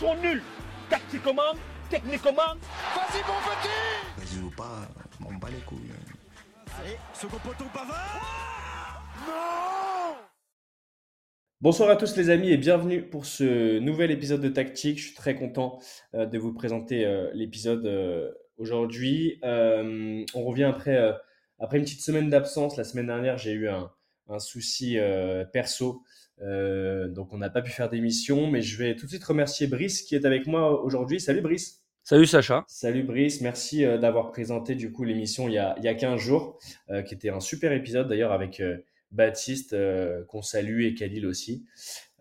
sont nuls. Tactiquement, techniquement. Vas-y, mon petit Vas-y ou pas, on bat les couilles. Allez, second poteau Pavard Non Bonsoir à tous les amis et bienvenue pour ce nouvel épisode de Tactique. Je suis très content euh, de vous présenter euh, l'épisode euh, aujourd'hui. On revient après, après une petite semaine d'absence. La semaine dernière, j'ai eu un, un souci perso, Euh, donc on n'a pas pu faire d'émission, mais je vais tout de suite remercier Brice qui est avec moi aujourd'hui. Salut Brice. Salut Sacha. Salut Brice, merci euh, d'avoir présenté du coup l'émission il y a, il y a 15 jours, euh, qui était un super épisode d'ailleurs avec euh, Baptiste euh, qu'on salue et Khalil aussi.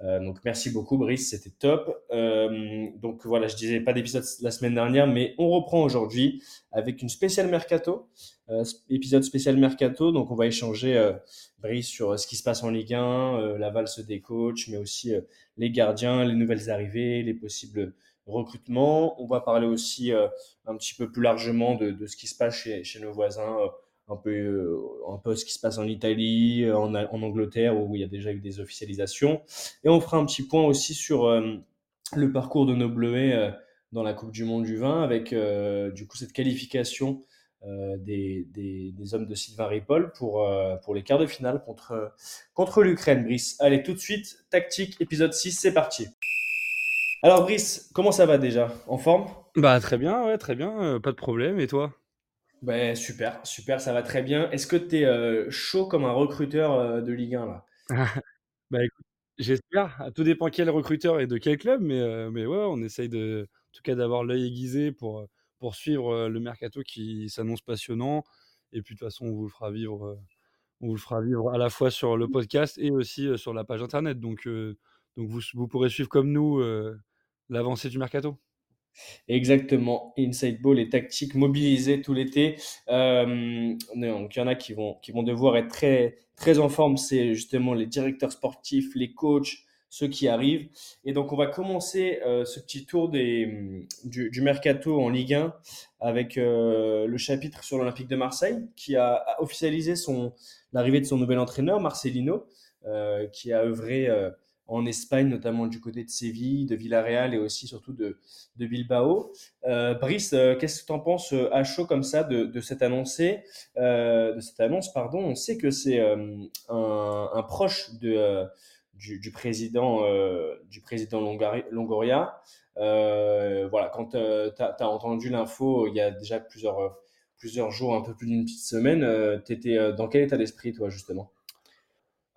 Euh, donc merci beaucoup Brice, c'était top. Euh, donc voilà, je disais pas d'épisode la semaine dernière, mais on reprend aujourd'hui avec une spéciale mercato, euh, épisode spécial mercato. Donc on va échanger Brice sur ce qui se passe en Ligue 1, euh, la valse des coachs, mais aussi les gardiens, les nouvelles arrivées, les possibles recrutements. On va parler aussi un petit peu plus largement de, ce qui se passe chez, nos voisins, un peu, euh, un peu ce qui se passe en Italie, euh, en, en Angleterre, où il y a déjà eu des officialisations. Et on fera un petit point aussi sur euh, le parcours de nos Bleuets euh, dans la Coupe du Monde du vin, avec du coup cette qualification des, des, des hommes de Sylvain Ripoll pour, pour les quarts de finale contre, contre l'Ukraine, Brice. Allez, tout de suite, tactique, épisode 6, c'est parti. Alors Brice, comment ça va déjà? En forme? Bah très bien, ouais, très bien, pas de problème. Et toi? Ben super, super, ça va très bien. Est-ce que tu es chaud comme un recruteur euh, de Ligue 1 là? Bah écoute, j'espère. Tout dépend quel recruteur et de quel club, mais, euh, mais ouais, on essaye de, en tout cas d'avoir l'œil aiguisé pour, euh, pour suivre euh, le mercato qui s'annonce passionnant. Et puis de toute façon, on vous le fera vivre, euh, on vous le fera vivre à la fois sur le podcast et aussi euh, sur la page internet. Donc, euh, donc vous, vous pourrez suivre comme nous euh, l'avancée du mercato. Exactement, Inside Ball et tactique mobilisés tout l'été. Euh, donc il y en a qui vont, qui vont devoir être très, très en forme, c'est justement les directeurs sportifs, les coachs, ceux qui arrivent. Et donc on va commencer euh, ce petit tour des, du, mercato en Ligue 1 avec euh, le chapitre sur l'Olympique de Marseille qui a, a officialisé l'arrivée de son nouvel entraîneur, Marcelino, qui a œuvré en Espagne, notamment du côté de Séville, de Villarreal et aussi surtout de, de Bilbao. Euh, Brice, euh, qu'est-ce que tu en penses euh, à chaud comme ça de, de cette annoncée, euh, de cette annonce, pardon. On sait que c'est un, un proche de, du, président, du président Longoria. Voilà, quand tu as, entendu l'info il y a déjà plusieurs, plusieurs jours, un peu plus d'une petite semaine, tu étais dans quel état d'esprit, toi, justement?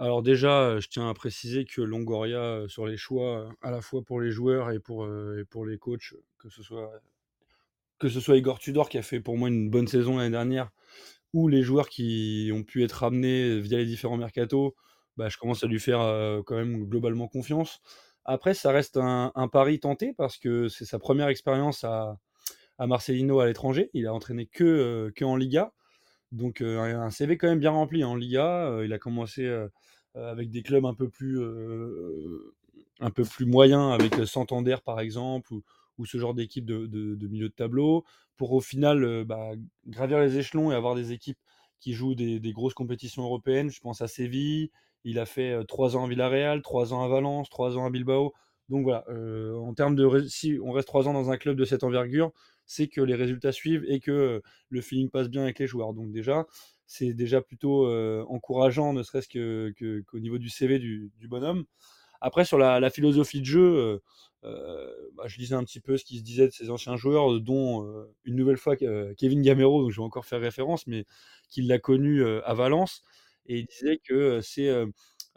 Alors déjà, je tiens à préciser que Longoria, sur les choix, à la fois pour les joueurs et pour, et pour les coachs, que ce soit, que ce soit Igor Tudor qui a fait pour moi une bonne saison l'année dernière, ou les joueurs qui ont pu être ramenés via les différents mercatos, bah, je commence à lui faire quand même globalement confiance. Après, ça reste un, un pari tenté parce que c'est sa première expérience à, à Marcelino à l'étranger. Il a entraîné que, que en Liga. Donc un CV quand même bien rempli en Liga. Il a commencé avec des clubs un peu plus, euh, un peu plus moyens, avec euh, Santander par exemple, ou, ce genre d'équipe de, milieu de tableau, pour au final euh, bah, gravir les échelons et avoir des équipes qui jouent des, grosses compétitions européennes. Je pense à Séville. Il a fait euh, trois ans à Villarreal, trois ans à Valence, trois ans à Bilbao. Donc voilà, euh, en termes de si on reste trois ans dans un club de cette envergure, c'est que les résultats suivent et que euh, le feeling passe bien avec les joueurs. Donc déjà, c'est déjà plutôt euh, encourageant, ne serait-ce que, que- qu'au niveau du CV du, bonhomme. Après, sur la, philosophie de jeu, euh, euh, bah, je lisais un petit peu ce qui se disait de ces anciens joueurs, dont une nouvelle fois Kevin Gamero, donc je vais encore faire référence, mais qu'il l'a connu à Valence, et il disait que c'est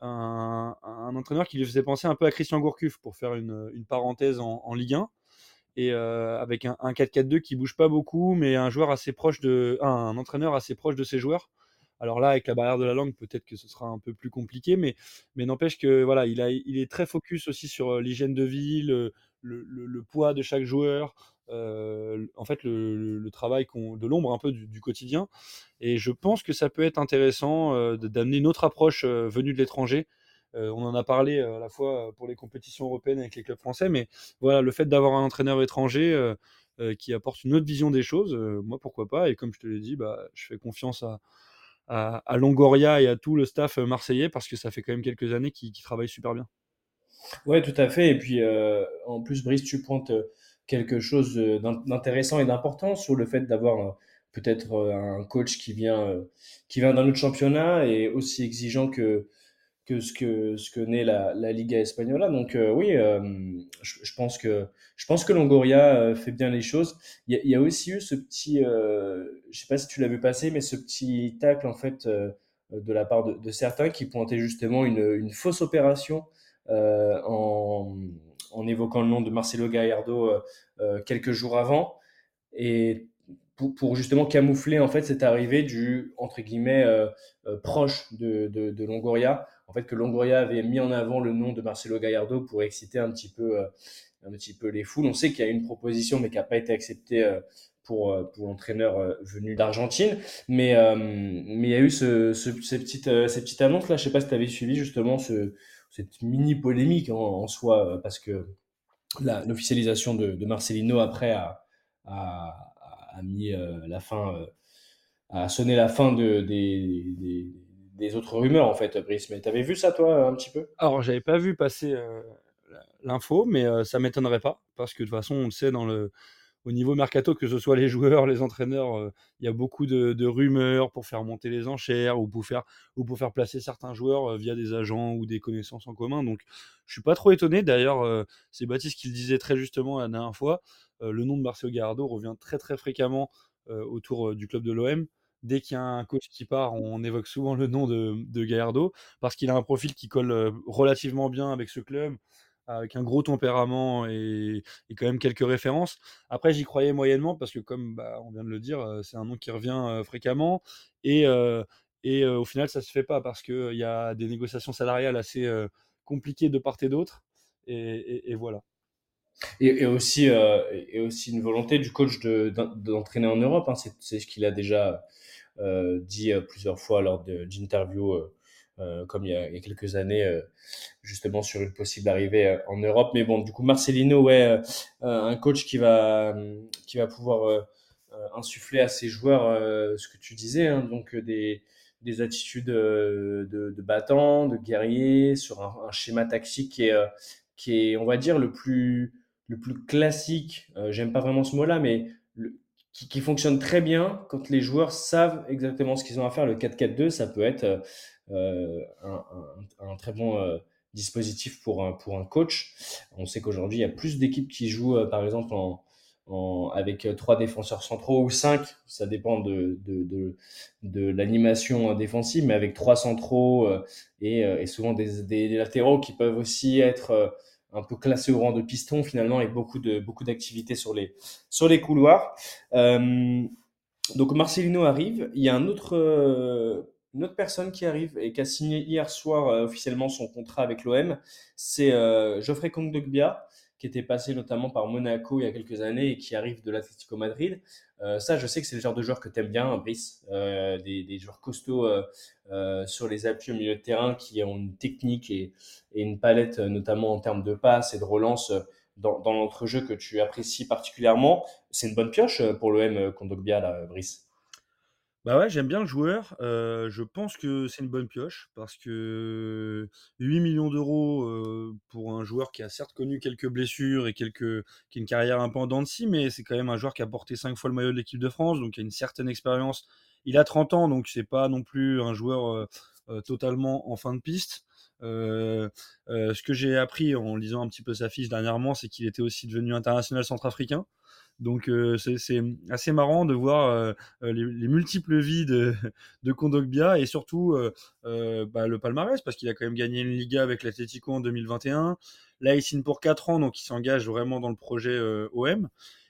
un, entraîneur qui lui faisait penser un peu à Christian Gourcuff, pour faire une, une parenthèse en, en Ligue 1 et euh, avec un, un 4-4-2 qui bouge pas beaucoup, mais un joueur assez proche de, un, entraîneur assez proche de ses joueurs. Alors là, avec la barrière de la langue, peut-être que ce sera un peu plus compliqué, mais, n'empêche que voilà, il, est très focus aussi sur euh, l'hygiène de vie, le, poids de chaque joueur, euh, en fait le, travail de l'ombre un peu du, quotidien. Et je pense que ça peut être intéressant d'amener une autre approche venue de l'étranger. Euh, on en a parlé euh, à la fois pour les compétitions européennes avec les clubs français, mais voilà, le fait d'avoir un entraîneur étranger euh, euh, qui apporte une autre vision des choses, euh, moi pourquoi pas. Et comme je te l'ai dit, bah, je fais confiance à, Longoria et à tout le staff marseillais parce que ça fait quand même quelques années qu'ils travaillent super bien. Ouais, tout à fait. Et puis, euh, en plus, Brice, tu pointes euh, quelque chose euh, d'in- d'intéressant et d'important sur le fait d'avoir euh, peut-être euh, un coach qui vient, euh, qui vient d'un autre championnat et aussi exigeant que, que ce que, ce que n'est la, la Liga Española. Donc, euh, oui, euh, je, je pense que, je pense que Longoria euh, fait bien les choses. Il y y a aussi eu ce petit, euh, je sais pas si tu l'as vu passer, mais ce petit tacle, en fait, euh, de la part de, de certains qui pointaient justement une, une fausse opération euh, en, en évoquant le nom de Marcelo Gallardo quelques jours avant et pour, pour justement camoufler en fait cette arrivée du entre guillemets proche de, de, de Longoria. En fait, que Longoria avait mis en avant le nom de Marcelo Gallardo pour exciter un petit peu, euh, un petit peu les foules. On sait qu'il y a une proposition, mais qui n'a pas été acceptée euh, pour, euh, pour l'entraîneur venu d'Argentine. Mais, mais il y a eu ce, ce, ces, petites, ces petites annonces là. Je sais pas si tu avais suivi justement ce, cette mini polémique en, soi, parce que l'officialisation de, Marcelino après a, a, a mis la fin, a sonné la fin de, des, des autres rumeurs en fait, Brice. Mais t'avais vu ça toi un petit peu? Alors, j'avais pas vu passer euh, l'info, mais euh, ça m'étonnerait pas, parce que de toute façon, on le sait, dans le, au niveau mercato, que ce soit les joueurs, les entraîneurs, euh, il y a beaucoup de, rumeurs pour faire monter les enchères ou pour faire, ou pour faire placer certains joueurs via des agents ou des connaissances en commun. Donc, je suis pas trop étonné. D'ailleurs, c'est Baptiste qui le disait très justement la dernière fois. le nom de Marcelo Gallardo revient très très fréquemment autour du club de l'OM. Dès qu'il y a un coach qui part, on évoque souvent le nom de, de Gallardo parce qu'il a un profil qui colle relativement bien avec ce club, avec un gros tempérament et, quand même quelques références. Après, j'y croyais moyennement parce que, comme bah, on vient de le dire, c'est un nom qui revient fréquemment et, au final, ça se fait pas parce qu'il y a des négociations salariales assez compliquées de part et d'autre. Et voilà. Et, aussi, euh, et aussi une volonté du coach de, d'en- d'entraîner en Europe. Hein. C'est, ce qu'il a déjà euh, dit euh, plusieurs fois lors d'interviews, comme il y, a, quelques années, justement sur une possible arrivée en Europe. Mais bon, du coup, Marcelino, ouais, un coach qui va, qui va pouvoir insuffler à ses joueurs ce que tu disais, hein, donc des, des attitudes de, de battants, de guerriers, sur un, schéma tactique qui qui est, on va dire, le plus, le plus classique. Euh, j'aime pas vraiment ce mot-là, mais le, qui, qui, fonctionne très bien quand les joueurs savent exactement ce qu'ils ont à faire. Le 4-4-2, ça peut être euh, un, un, un, très bon euh, dispositif pour un, pour un coach. On sait qu'aujourd'hui, il y a plus d'équipes qui jouent, euh, par exemple, en, en, avec trois défenseurs centraux ou cinq, ça dépend de, de, de, de l'animation défensive, mais avec trois centraux euh, et, et, souvent des, des, latéraux qui peuvent aussi être euh, un peu classés au rang de piston finalement et beaucoup de d'activités sur les couloirs. Euh, donc Marcelino arrive, il y a un autre euh, une autre personne qui arrive et qui a signé hier soir euh, officiellement son contrat avec l'OM, c'est Geoffrey Kondogbia qui était passé notamment par Monaco il y a quelques années et qui arrive de l'Atlético Madrid. Euh, ça, je sais que c'est le genre de joueur que tu aimes bien, Brice. Euh, des, des, joueurs costauds euh, sur les appuis au milieu de terrain qui ont une technique et, une palette, notamment en termes de passe et de relance dans, dans l'entrejeu que tu apprécies particulièrement. C'est une bonne pioche pour l'OM Kondogbia, là, Brice. Bah ouais, j'aime bien le joueur. Je pense que c'est une bonne pioche parce que 8 millions d'euros pour un joueur qui a certes connu quelques blessures et quelques, qui a une carrière un peu en dents de scie, mais c'est quand même un joueur qui a porté 5 fois le maillot de l'équipe de France, donc il a une certaine expérience. Il a 30 ans, donc c'est pas non plus un joueur totalement en fin de piste. Ce que j'ai appris en lisant un petit peu sa fiche dernièrement, c'est qu'il était aussi devenu international centrafricain. Donc euh, c'est assez marrant de voir euh, les, les, multiples vies de, de Kondogbia et surtout euh, bah, le palmarès parce qu'il a quand même gagné une Liga avec l'Atlético en 2021. Là, il signe pour 4 ans, donc il s'engage vraiment dans le projet OM.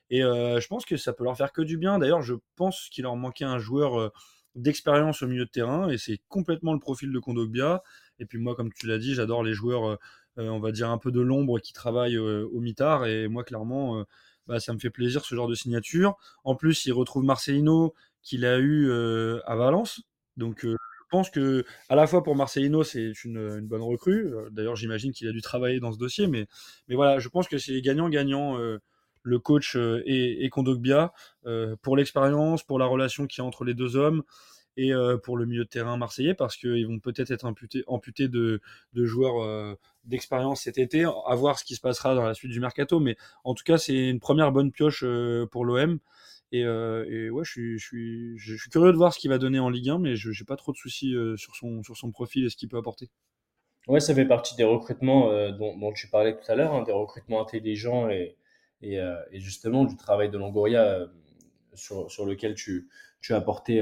Et je pense que ça peut leur faire que du bien. D'ailleurs, je pense qu'il leur manquait un joueur d'expérience au milieu de terrain et c'est complètement le profil de Kondogbia. Et puis moi, comme tu l'as dit, j'adore les joueurs, on va dire un peu de l'ombre qui travaillent au mitard. Et moi, clairement bah, ça me fait plaisir ce genre de signature. En plus, il retrouve Marcelino qu'il a eu euh, à Valence. Donc, euh, je pense que à la fois pour Marcelino, c'est une, une, bonne recrue. D'ailleurs, j'imagine qu'il a dû travailler dans ce dossier, mais, mais voilà, je pense que c'est gagnant-gagnant. Euh, le coach et, et Kondogbia pour l'expérience, pour la relation qu'il y a entre les deux hommes et pour le milieu de terrain marseillais parce qu'ils vont peut-être être amputés, de, joueurs d'expérience cet été, à voir ce qui se passera dans la suite du mercato. Mais en tout cas, c'est une première bonne pioche pour l'OM. Et, et, ouais, je suis, curieux de voir ce qu'il va donner en Ligue 1, mais je n'ai pas trop de soucis sur, son, profil et ce qu'il peut apporter. Ouais, ça fait partie des recrutements dont, tu parlais tout à l'heure, hein, des recrutements intelligents et, justement du travail de Longoria sur, lequel tu as apporté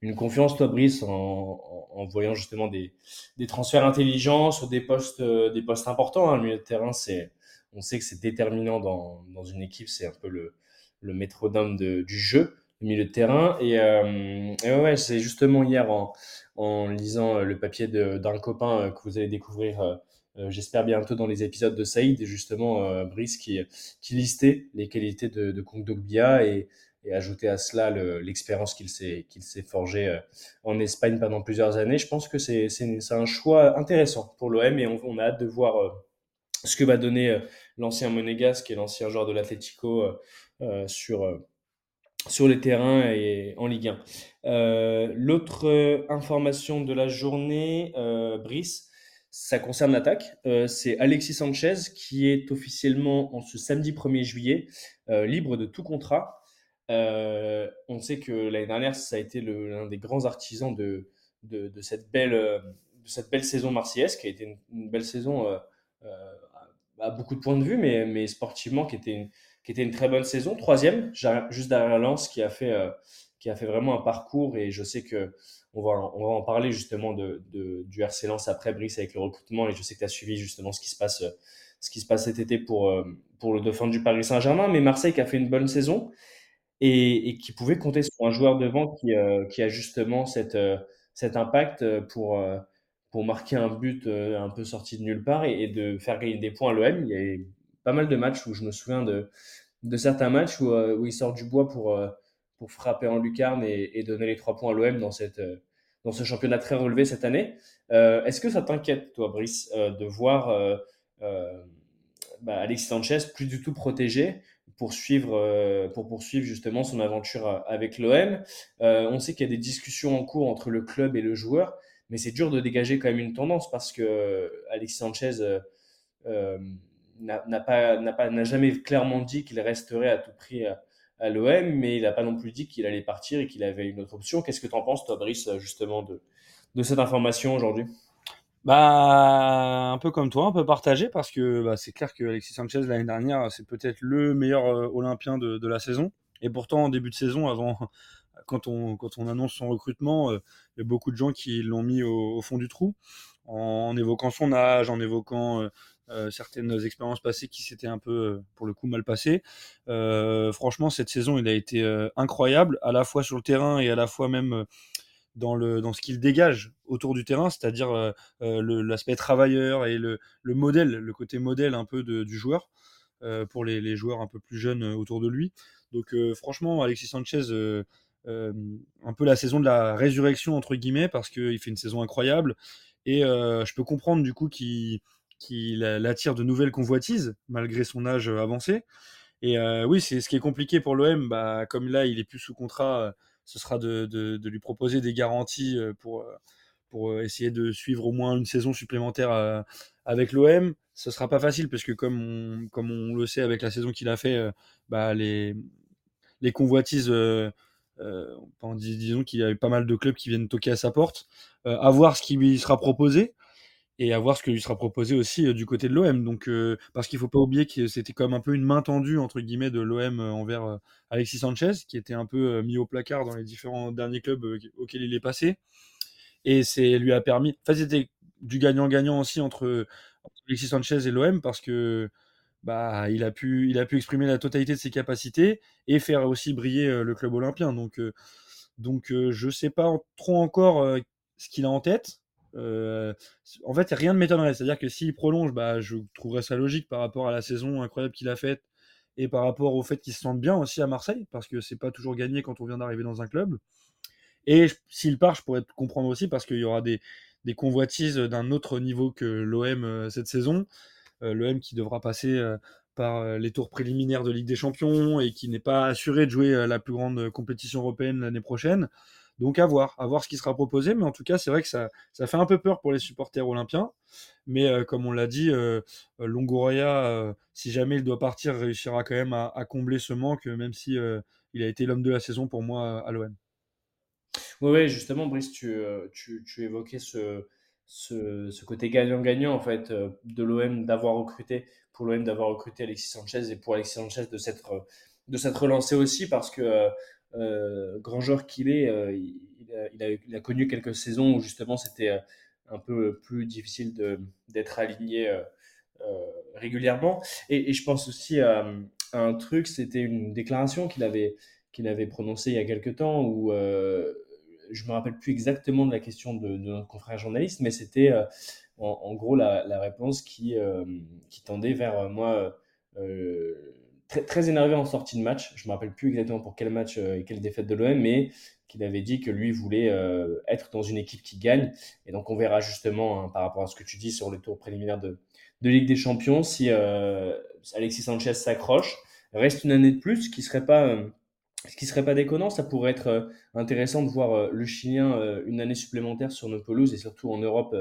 une confiance, toi, Brice, en, en, voyant justement des, des, transferts intelligents sur des postes, des postes importants. Hein. Le milieu de terrain, c'est, on sait que c'est déterminant dans, dans une équipe, c'est un peu le, le métronome de, du jeu, le milieu de terrain. Et, euh, et ouais, c'est justement hier en, en lisant le papier d'un copain euh, que vous allez découvrir, euh, euh, j'espère bientôt dans les épisodes de Saïd, justement euh, Brice qui, qui listait les qualités de, de Kondogbia et, et ajouter à cela l'expérience qu'il s'est qu'il s'est forgé euh, en Espagne pendant plusieurs années. Je pense que c'est un choix intéressant pour l'OM et on, a hâte de voir euh, ce que va donner euh, l'ancien Monégasque et l'ancien joueur de l'Atlético sur sur les terrains et en Ligue 1. L'autre information de la journée, Brice, ça concerne l'attaque. C'est Alexis Sanchez qui est officiellement en ce samedi 1er juillet libre de tout contrat. Euh, on sait que l'année dernière, ça a été l'un des grands artisans de, de, cette belle, euh, cette belle saison marseillaise, qui a été une, belle saison euh, à beaucoup de points de vue, mais, mais sportivement, qui était, une, qui était une très bonne saison. Troisième, juste derrière Lens, qui a fait, qui a fait vraiment un parcours, et je sais que on va, on va en parler justement de, de, du RC Lens après Brice avec le recrutement, et je sais que tu as suivi justement ce qui se passe ce qui se passe cet été pour, pour le dauphin du Paris Saint-Germain, mais Marseille qui a fait une bonne saison et, et, qui pouvait compter sur un joueur devant qui, euh, qui a justement cette, euh, cet impact pour, euh, pour marquer un but un peu sorti de nulle part et, de faire gagner des points à l'OM. Il y a eu pas mal de matchs où je me souviens de, de certains matchs où, où il sort du bois pour, pour frapper en lucarne et, et donner les trois points à l'OM dans, cette, dans ce championnat très relevé cette année. Est-ce que ça t'inquiète, toi, Brice, de voir bah, Alexis Sanchez plus du tout protégé pour, suivre, euh, pour poursuivre justement son aventure euh, avec l'OM. Euh, on sait qu'il y a des discussions en cours entre le club et le joueur, mais c'est dur de dégager quand même une tendance parce que Alexis Sanchez n'a pas, n'a pas, n'a jamais clairement dit qu'il resterait à tout prix à, à l'OM, mais il n'a pas non plus dit qu'il allait partir et qu'il avait une autre option. Qu'est-ce que tu en penses, toi, Brice, justement, de, de cette information aujourd'hui? Bah, un peu comme toi, un peu partagé, parce que bah, c'est clair que Alexis Sanchez, l'année dernière, c'est peut-être le meilleur euh, Olympien de, de, la saison. Et pourtant, en début de saison, avant, quand on, quand on annonce son recrutement, euh, il y a beaucoup de gens qui l'ont mis au, au, fond du trou, en, évoquant son âge, en évoquant euh, euh certaines expériences passées qui s'étaient un peu, pour le coup, mal passées. Franchement, cette saison, il a été incroyable, à la fois sur le terrain et à la fois même dans, le, dans ce qu'il dégage autour du terrain, c'est-à-dire euh, euh l'aspect travailleur et le, le, modèle, le côté modèle un peu du joueur euh, pour les, les, joueurs un peu plus jeunes autour de lui. Donc franchement, Alexis Sanchez, un peu la saison de la résurrection entre guillemets, parce qu'il fait une saison incroyable et je peux comprendre du coup qu'il qu attire de nouvelles convoitises malgré son âge avancé. Et oui, c'est ce qui est compliqué pour l'OM, bah, comme là il est plus sous contrat ce sera de, lui proposer des garanties euh, pour, euh, euh, essayer de suivre au moins une saison supplémentaire avec l'OM. Ce sera pas facile parce que comme on, le sait avec la saison qu'il a fait, bah les, les convoitises, disons qu'il y a eu pas mal de clubs qui viennent toquer à sa porte, à voir ce qui lui sera proposé et à voir ce qui lui sera proposé aussi euh, du côté de l'OM. Donc, euh, parce qu'il faut pas oublier que c'était comme un peu une main tendue entre guillemets de l'OM euh, envers euh, Alexis Sanchez, qui était un peu euh, mis au placard dans les différents derniers clubs euh, auxquels il est passé. Et c'est lui a permis. Enfin, c'était du gagnant-gagnant aussi entre, Alexis Sanchez et l'OM parce que bah il a pu il a pu exprimer la totalité de ses capacités et faire aussi briller le club olympien. Donc donc je sais pas trop encore ce qu'il a en tête euh, en fait, rien ne m'étonnerait. C'est-à-dire que s'il prolonge, bah, je trouverais ça logique par rapport à la saison incroyable qu'il a faite et par rapport au fait qu'il se sente bien aussi à Marseille, parce que c'est pas toujours gagné quand on vient d'arriver dans un club. Et s'il part, je pourrais comprendre aussi parce qu'il y aura des, convoitises d'un autre niveau que l'OM euh, cette saison. Euh, L'OM qui devra passer par les tours préliminaires de Ligue des Champions et qui n'est pas assuré de jouer la plus grande compétition européenne l'année prochaine. Donc à voir, à voir ce qui sera proposé. Mais en tout cas, c'est vrai que ça, ça fait un peu peur pour les supporters olympiens. Mais euh, comme on l'a dit, euh, Longoria, si jamais il doit partir, réussira quand même à, combler ce manque, même si il a été l'homme de la saison pour moi à l'OM. Oui, ouais, justement, Brice, tu, tu, tu évoquais ce, ce, ce côté gagnant-gagnant en fait de l'OM d'avoir recruté pour l'OM d'avoir recruté Alexis Sanchez et pour Alexis Sanchez de s'être de s'être relancé aussi parce que euh, grand joueur qu'il est, euh, il, a, connu quelques saisons où justement c'était euh, un peu plus difficile d'être aligné régulièrement. Et, je pense aussi à, un truc, c'était une déclaration qu'il avait, qu'il avait prononcée il y a quelques temps où je me rappelle plus exactement de la question de, notre confrère journaliste, mais c'était en, gros la, réponse qui, qui tendait vers moi très, très énervé en sortie de match. Je me rappelle plus exactement pour quel match euh, et quelle défaite de l'OM, mais qu'il avait dit que lui voulait euh, être dans une équipe qui gagne. Et donc on verra justement hein, par rapport à ce que tu dis sur le tour préliminaire de, de Ligue des Champions si euh, Alexis Sanchez s'accroche. Reste une année de plus, ce qui serait pas qui serait pas déconnant, ça pourrait être intéressant de voir le Chilien une année supplémentaire sur nos pelouses et surtout en Europe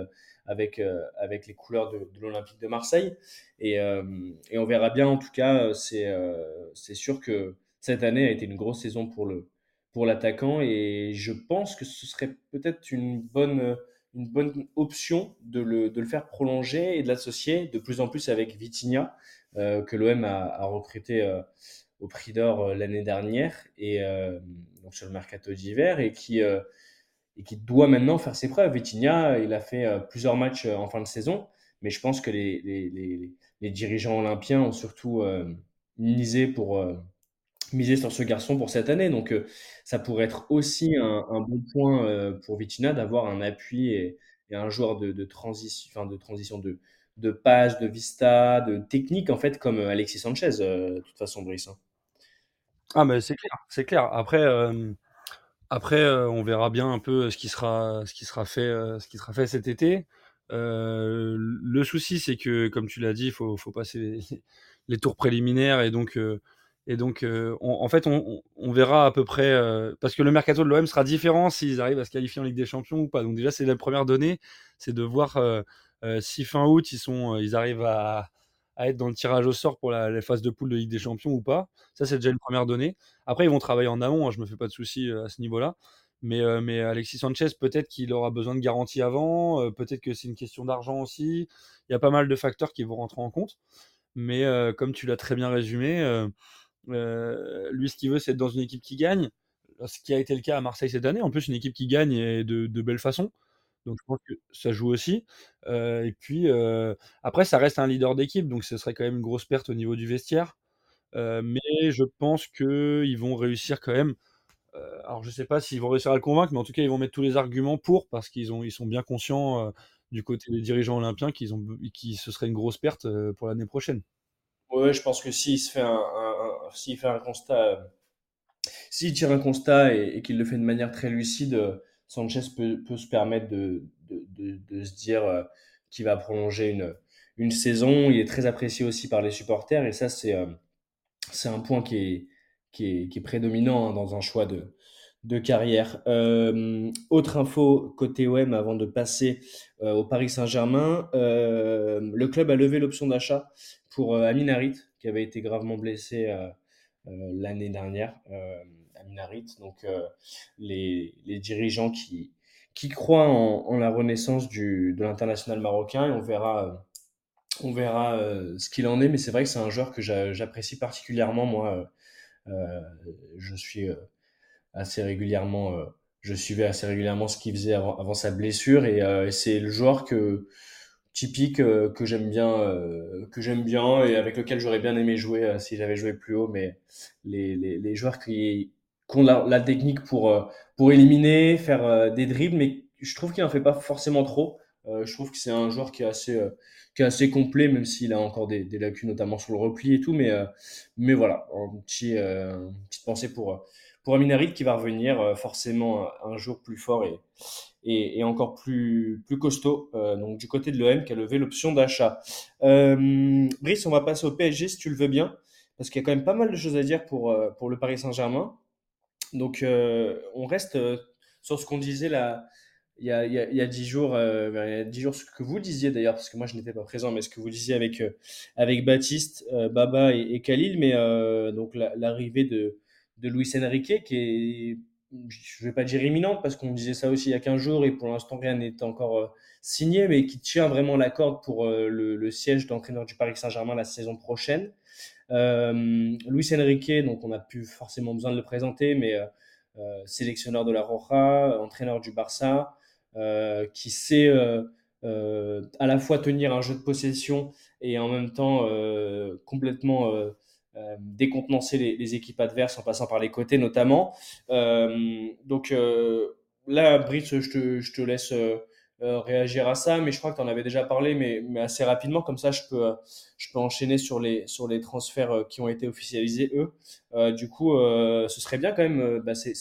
avec, euh, avec les couleurs de, l'Olympique de Marseille. Et, euh, et, on verra bien, en tout cas, c'est euh, c'est sûr que cette année a été une grosse saison pour le pour l'attaquant et je pense que ce serait peut-être une bonne une bonne option de le, de le, faire prolonger et de l'associer de plus en plus avec Vitinha, que l'OM a, a, recruté au prix d'or l'année dernière, et donc sur le mercato d'hiver, et qui, et qui doit maintenant faire ses preuves. Vitinha, il a fait euh, plusieurs matchs euh, en fin de saison, mais je pense que les, les, les, dirigeants olympiens ont surtout euh, misé, pour, miser sur ce garçon pour cette année. Donc ça pourrait être aussi un, un bon point pour Vitinha d'avoir un appui et, un joueur de, de, transition, enfin de transition de, de passe, de vista, de technique en fait comme Alexis Sanchez, de toute façon, Brice. Hein. Ah mais c'est clair, c'est clair. Après, après, euh, on verra bien un peu ce qui sera, ce qui sera fait, euh, ce qui sera cet été. Euh, le souci, c'est que, comme tu l'as dit, il faut, faut passer les, tours préliminaires et donc, en fait, on, verra à peu près parce que le mercato de l'OM sera différent s'ils arrivent à se qualifier en Ligue des Champions ou pas. Donc déjà, c'est la première donnée, c'est de voir si fin août ils arrivent à, à être dans le tirage au sort pour la, phase de poule de Ligue des Champions ou pas. Ça, c'est déjà une première donnée. Après, ils vont travailler en amont, hein, je me fais pas de soucis euh, à ce niveau-là. Mais, euh, mais Alexis Sanchez, peut-être qu'il aura besoin de garantie avant, euh, peut-être que c'est une question d'argent aussi. Il y a pas mal de facteurs qui vont rentrer en compte. Mais comme tu l'as très bien résumé, lui, ce qu'il veut, c'est être dans une équipe qui gagne. Ce qui a été le cas à Marseille cette année. En plus, une équipe qui gagne et de, de belle façon. Donc je pense que ça joue aussi. et puis après, ça reste un leader d'équipe, donc ce serait quand même une grosse perte au niveau du vestiaire. mais je pense qu'ils vont réussir quand même. alors je sais pas s'ils vont réussir à le convaincre, mais en tout cas ils vont mettre tous les arguments pour parce qu'ils ils sont bien conscients du côté des dirigeants olympiens qu'ils ont ce serait une grosse perte pour l'année prochaine. Ouais, je pense que s'il se fait un, s'il fait un constat, s'il tire un constat et qu'il le fait de manière très lucide Sanchez peut, se permettre de, se dire euh, qu'il va prolonger une, saison. Il est très apprécié aussi par les supporters et ça, c'est euh, un point qui est, prédominant hein, dans un choix de, de carrière. Euh, autre info côté OM avant de passer au Paris Saint-Germain, le club a levé l'option d'achat pour Amin Harit qui avait été gravement blessé l'année dernière. Aminarit. Donc, euh, les, les, dirigeants qui, qui croient en, la renaissance du, de l'international marocain et on verra, on verra euh, ce qu'il en est. Mais c'est vrai que c'est un joueur que j'apprécie particulièrement. Moi, euh, je suis assez régulièrement je suivais assez régulièrement ce qu'il faisait avant, avant, sa blessure et, c'est le joueur que typique que j'aime bien que j'aime bien et avec lequel j'aurais bien aimé jouer si j'avais joué plus haut mais les, les, les joueurs qui qu'on la, la, technique pour, euh, pour éliminer, faire euh, des dribbles, mais je trouve qu'il n'en fait pas forcément trop. Euh, je trouve que c'est un joueur qui est assez, qui est assez complet, même s'il a encore des, lacunes, notamment sur le repli et tout. Mais, mais voilà, un petit, une petite pensée pour, pour Aminarit qui va revenir forcément un jour plus fort et, et, et encore plus, plus costaud. donc du côté de l'OM qui a levé l'option d'achat. Brice, on va passer au PSG si tu le veux bien, parce qu'il y a quand même pas mal de choses à dire pour, pour le Paris Saint-Germain. Donc, euh, on reste euh, sur ce qu'on disait là, il y a, il y a, il y a 10 jours, il y a 10 jours, ce que vous disiez d'ailleurs, parce que moi je n'étais pas présent, mais ce que vous disiez avec, euh, Baptiste, Baba et, Khalil, mais donc la- l'arrivée de, de Luis Enrique, qui est, je ne vais pas dire imminente, parce qu'on disait ça aussi il y a 15 jours, et pour l'instant rien n'est encore signé, mais qui tient vraiment la corde pour le, le siège d'entraîneur du Paris Saint-Germain la saison prochaine. Euh, Luis Enrique, donc on n'a plus forcément besoin de le présenter, mais euh, euh, sélectionneur de la Roja, entraîneur du Barça, qui sait à la fois tenir un jeu de possession et en même temps complètement décontenancer les, équipes adverses en passant par les côtés notamment. Donc là, Brice, je te laisse euh, réagir à ça, mais je crois que tu en avais déjà parlé, mais, mais assez rapidement, comme ça je peux, euh, je peux enchaîner sur les, sur les transferts euh, qui ont été officialisés, eux. Du coup, ce serait bien quand même, bah, c'est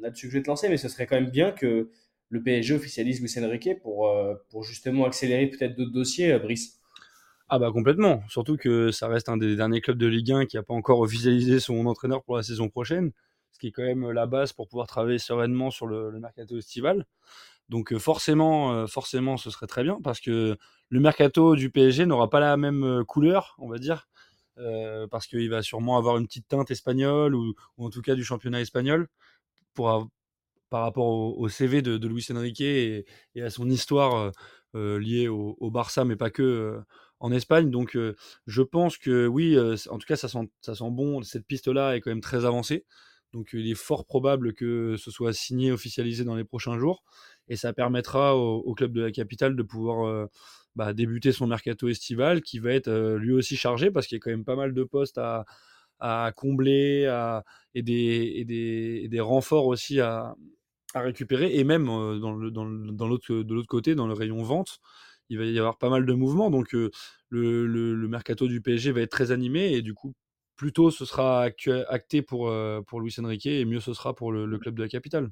là-dessus que je vais te lancer, mais ce serait quand même bien que le PSG officialise Luis Enrique pour, pour justement accélérer peut-être d'autres dossiers, Brice. Ah bah complètement, surtout que ça reste un des derniers clubs de Ligue 1 qui n'a pas encore officialisé son entraîneur pour la saison prochaine, ce qui est quand même la base pour pouvoir travailler sereinement sur le mercato estival. Donc forcément, forcément, ce serait très bien parce que le mercato du PSG n'aura pas la même couleur, on va dire, parce qu'il va sûrement avoir une petite teinte espagnole ou, en tout cas du championnat espagnol par rapport au, CV de, Luis Enrique et, à son histoire liée au, Barça, mais pas que en Espagne. Donc, je pense que oui, en tout cas, ça sent bon. Cette piste-là est quand même très avancée. Donc, il est fort probable que ce soit signé, officialisé dans les prochains jours. Et ça permettra au, club de la capitale de pouvoir euh, bah, débuter son mercato estival, qui va être euh, lui aussi chargé, parce qu'il y a quand même pas mal de postes à, combler à, et, des, renforts aussi à, récupérer et même euh, dans de l'autre côté, dans le rayon vente, il va y avoir pas mal de mouvements. Donc le, le- le mercato du PSG va être très animé et du coup, plus tôt ce sera acté pour, euh, pour Luis Enrique et mieux ce sera pour le, le club de la capitale.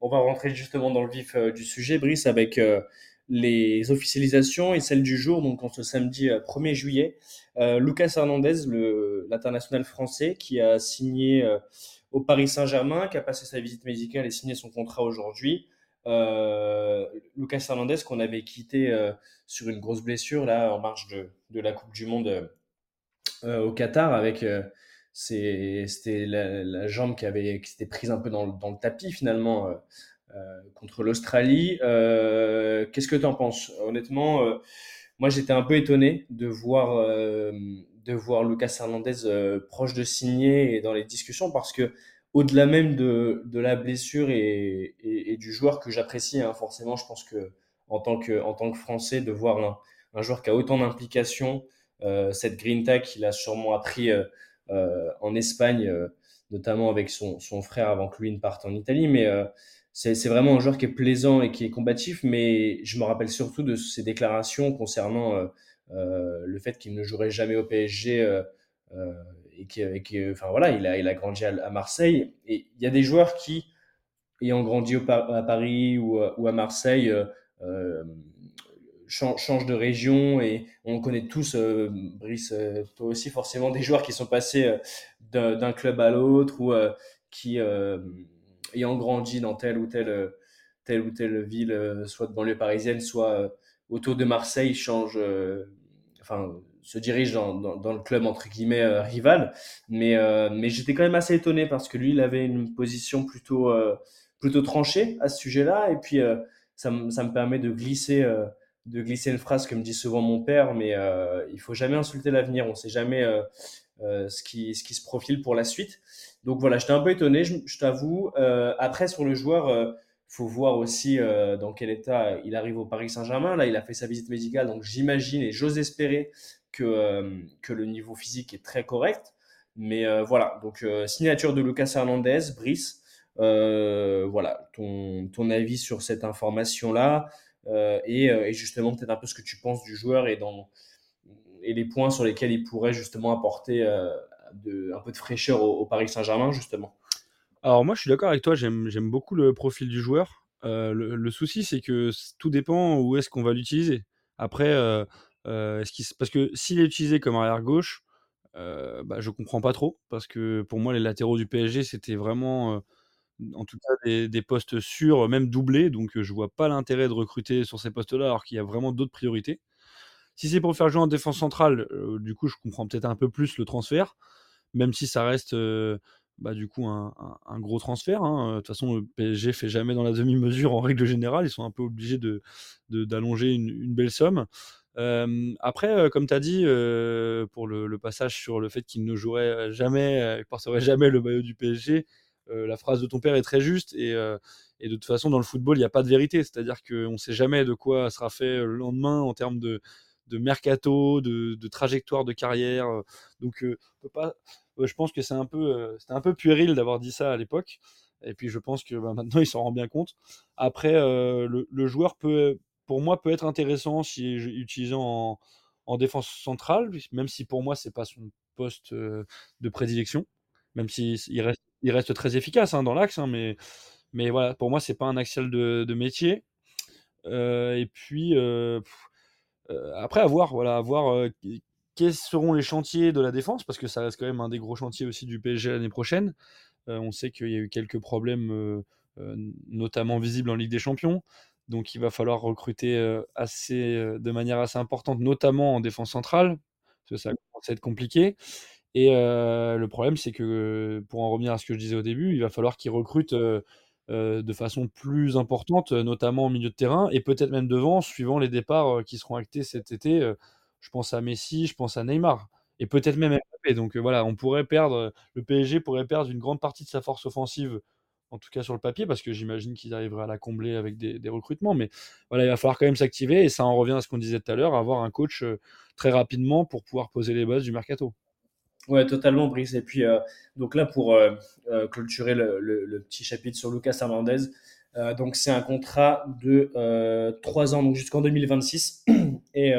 On va rentrer justement dans le vif euh, du sujet, Brice, avec euh, les officialisations et celle du jour, donc en ce samedi euh, 1er juillet. Euh, Lucas Hernandez, l'international français, qui a signé euh, au Paris Saint-Germain, qui a passé sa visite médicale et signé son contrat aujourd'hui. Euh, Lucas Hernandez, qu'on avait quitté sur une grosse blessure là en marge de, de la Coupe du Monde au Qatar avec euh, c'était la, la jambe qui avait qui s'était prise un peu dans, le- dans le tapis finalement euh, euh, contre l'Australie. Euh, qu'est-ce que tu en penses? Honnêtement, euh, moi j'étais un peu étonné de voir euh, de voir Lucas Hernandez euh, proche de signer et dans les discussions parce que au-delà même de, de la blessure et, et, et du joueur que j'apprécie, hein, forcément, je pense que en tant que en tant que Français de voir un, un joueur qui a autant d'implications euh, cette grinta qu'il a sûrement appris euh, euh, en Espagne, euh, notamment avec son, son frère avant que lui ne parte en Italie. Mais euh, c'est vraiment un joueur qui est plaisant et qui est combatif. Mais je me rappelle surtout de ses déclarations concernant euh, euh, le fait qu'il ne jouerait jamais au PSG. euh, euh, et qui, et enfin voilà, il a, il a grandi à, à Marseille. Et il y a des joueurs qui, ayant grandi au à Paris ou, ou à Marseille, euh, chan- changent de région et on connaît tous, euh, Brice, euh, toi aussi forcément, des joueurs qui sont passés euh, d'un club à l'autre ou qui, ayant grandi dans telle ou telle, telle ou telle ville, soit de banlieue parisienne, soit autour de Marseille, changent, euh, enfin, se dirigent dans, dans, le club entre guillemets rival. Mais, mais j'étais quand même assez étonné parce que lui, il avait une position plutôt, plutôt tranchée à ce sujet-là. Et puis, ça, me- ça me permet de glisser, de glisser une phrase que me dit souvent mon père, mais euh, il faut jamais insulter l'avenir. On ne sait jamais euh, euh, ce qui, ce qui se profile pour la suite. Donc voilà, j'étais un peu étonné, je, je t'avoue. Euh, après, sur le joueur, euh, faut voir aussi euh, dans quel état il arrive au Paris Saint-Germain. Là, il a fait sa visite médicale, donc j'imagine et j'ose espérer que, que le niveau physique est très correct. Mais voilà, donc signature de Lucas Hernandez, Brice. Voilà, ton, ton avis sur cette information-là? Et, euh, et justement peut-être un peu ce que tu penses du joueur et, dans, et les points sur lesquels il pourrait justement apporter euh, de, un peu de fraîcheur au, Paris Saint-Germain, justement. Alors moi, je suis d'accord avec toi, j'aime beaucoup le profil du joueur. Euh, le, souci, c'est que tout dépend où est-ce qu'on va l'utiliser. Après, euh, euh, parce que s'il est utilisé comme arrière gauche, euh, bah, je comprends pas trop, parce que pour moi, les latéraux du PSG, c'était vraiment euh, en tout cas des, postes sûrs, même doublés. Donc je vois pas l'intérêt de recruter sur ces postes-là alors qu'il y a vraiment d'autres priorités. Si c'est pour faire jouer en défense centrale, du coup je comprends peut-être un peu plus le transfert, même si ça reste bah, du coup un, gros transfert. Hein. De toute façon, le PSG fait jamais dans la demi-mesure en règle générale. Ils sont un peu obligés de, d'allonger une, belle somme. après, comme tu as dit, pour le, passage sur le fait qu'il ne jouerait jamais, il porterait jamais le maillot du PSG, la phrase de ton père est très juste. Et, et de toute façon, dans le football, il n'y a pas de vérité. C'est-à-dire qu'on ne sait jamais de quoi sera fait le lendemain en termes de, mercato, de, trajectoire de carrière. Donc, pas je pense que c'est un peu, euh, c'était un peu puéril d'avoir dit ça à l'époque. Et puis je pense que bah, maintenant il s'en rend bien compte. Après, euh, le, joueur peut, pour moi, peut être intéressant si utilisé en, en défense centrale, même si pour moi c'est pas son poste euh, de prédilection, même s'il il reste, il reste très efficace hein, dans l'axe, hein, mais, mais voilà, pour moi c'est pas un axial de, métier. et puis après avoir voilà, avoir quels seront les chantiers de la défense Parce que ça reste quand même un des gros chantiers aussi du PSG l'année prochaine. Euh, on sait qu'il y a eu quelques problèmes, euh, euh, notamment visibles en Ligue des Champions. Donc il va falloir recruter assez, de manière assez importante, notamment en défense centrale, parce que ça commence à être compliqué. Et le problème, c'est que, pour en revenir à ce que je disais au début, il va falloir qu'ils recrutent de façon plus importante, notamment au milieu de terrain, et peut-être même devant, suivant les départs qui seront actés cet été je pense à Messi, je pense à Neymar et peut-être même Mbappé. Donc euh, voilà, on pourrait perdre, le PSG pourrait perdre une grande partie de sa force offensive, en tout cas sur le papier, parce que j'imagine qu'ils arriveraient à la combler avec des, recrutements. Mais voilà, il va falloir quand même s'activer et ça en revient à ce qu'on disait tout à l'heure, avoir un coach euh, très rapidement pour pouvoir poser les bases du mercato. Ouais, totalement, Brice. Et puis, euh, donc là, pour clôturer le, petit chapitre sur Lucas Hernandez, donc c'est un contrat de 3 ans, donc jusqu'en 2026. Et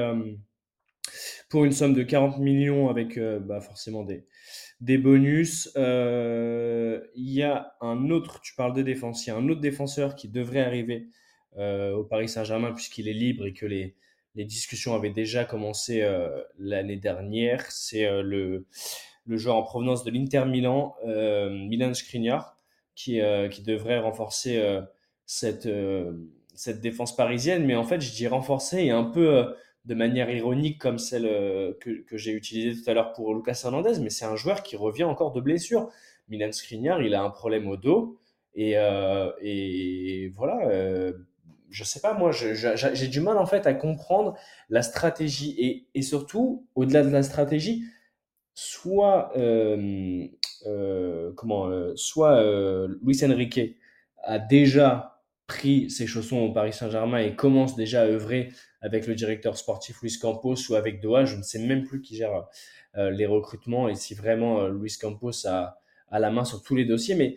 pour une somme de 40 millions avec euh, bah, forcément des, des bonus. Euh, il y a un autre, tu parles de défense, il y a un autre défenseur qui devrait arriver euh, au Paris Saint-Germain puisqu'il est libre et que les, les discussions avaient déjà commencé l'année dernière. C'est le, le joueur en provenance de l'Inter Milan, Milan Skriniar, qui, devrait renforcer cette, défense parisienne. Mais en fait, je dis renforcer et un peu de manière ironique comme celle euh, que, j'ai utilisée tout à l'heure pour Lucas Hernandez, mais c'est un joueur qui revient encore de blessure. Milan Skriniar, il a un problème au dos. Et, euh, voilà, euh, je sais pas, moi, j'ai du mal en fait à comprendre la stratégie. Et, surtout, au-delà de la stratégie, soit, euh, comment, soit Luis Enrique a déjà pris ses chaussons au Paris Saint-Germain et commence déjà à œuvrer avec le directeur sportif Luis Campos ou avec Doha. Je ne sais même plus qui gère euh, les recrutements et si vraiment euh, Luis Campos a, a, la main sur tous les dossiers. Mais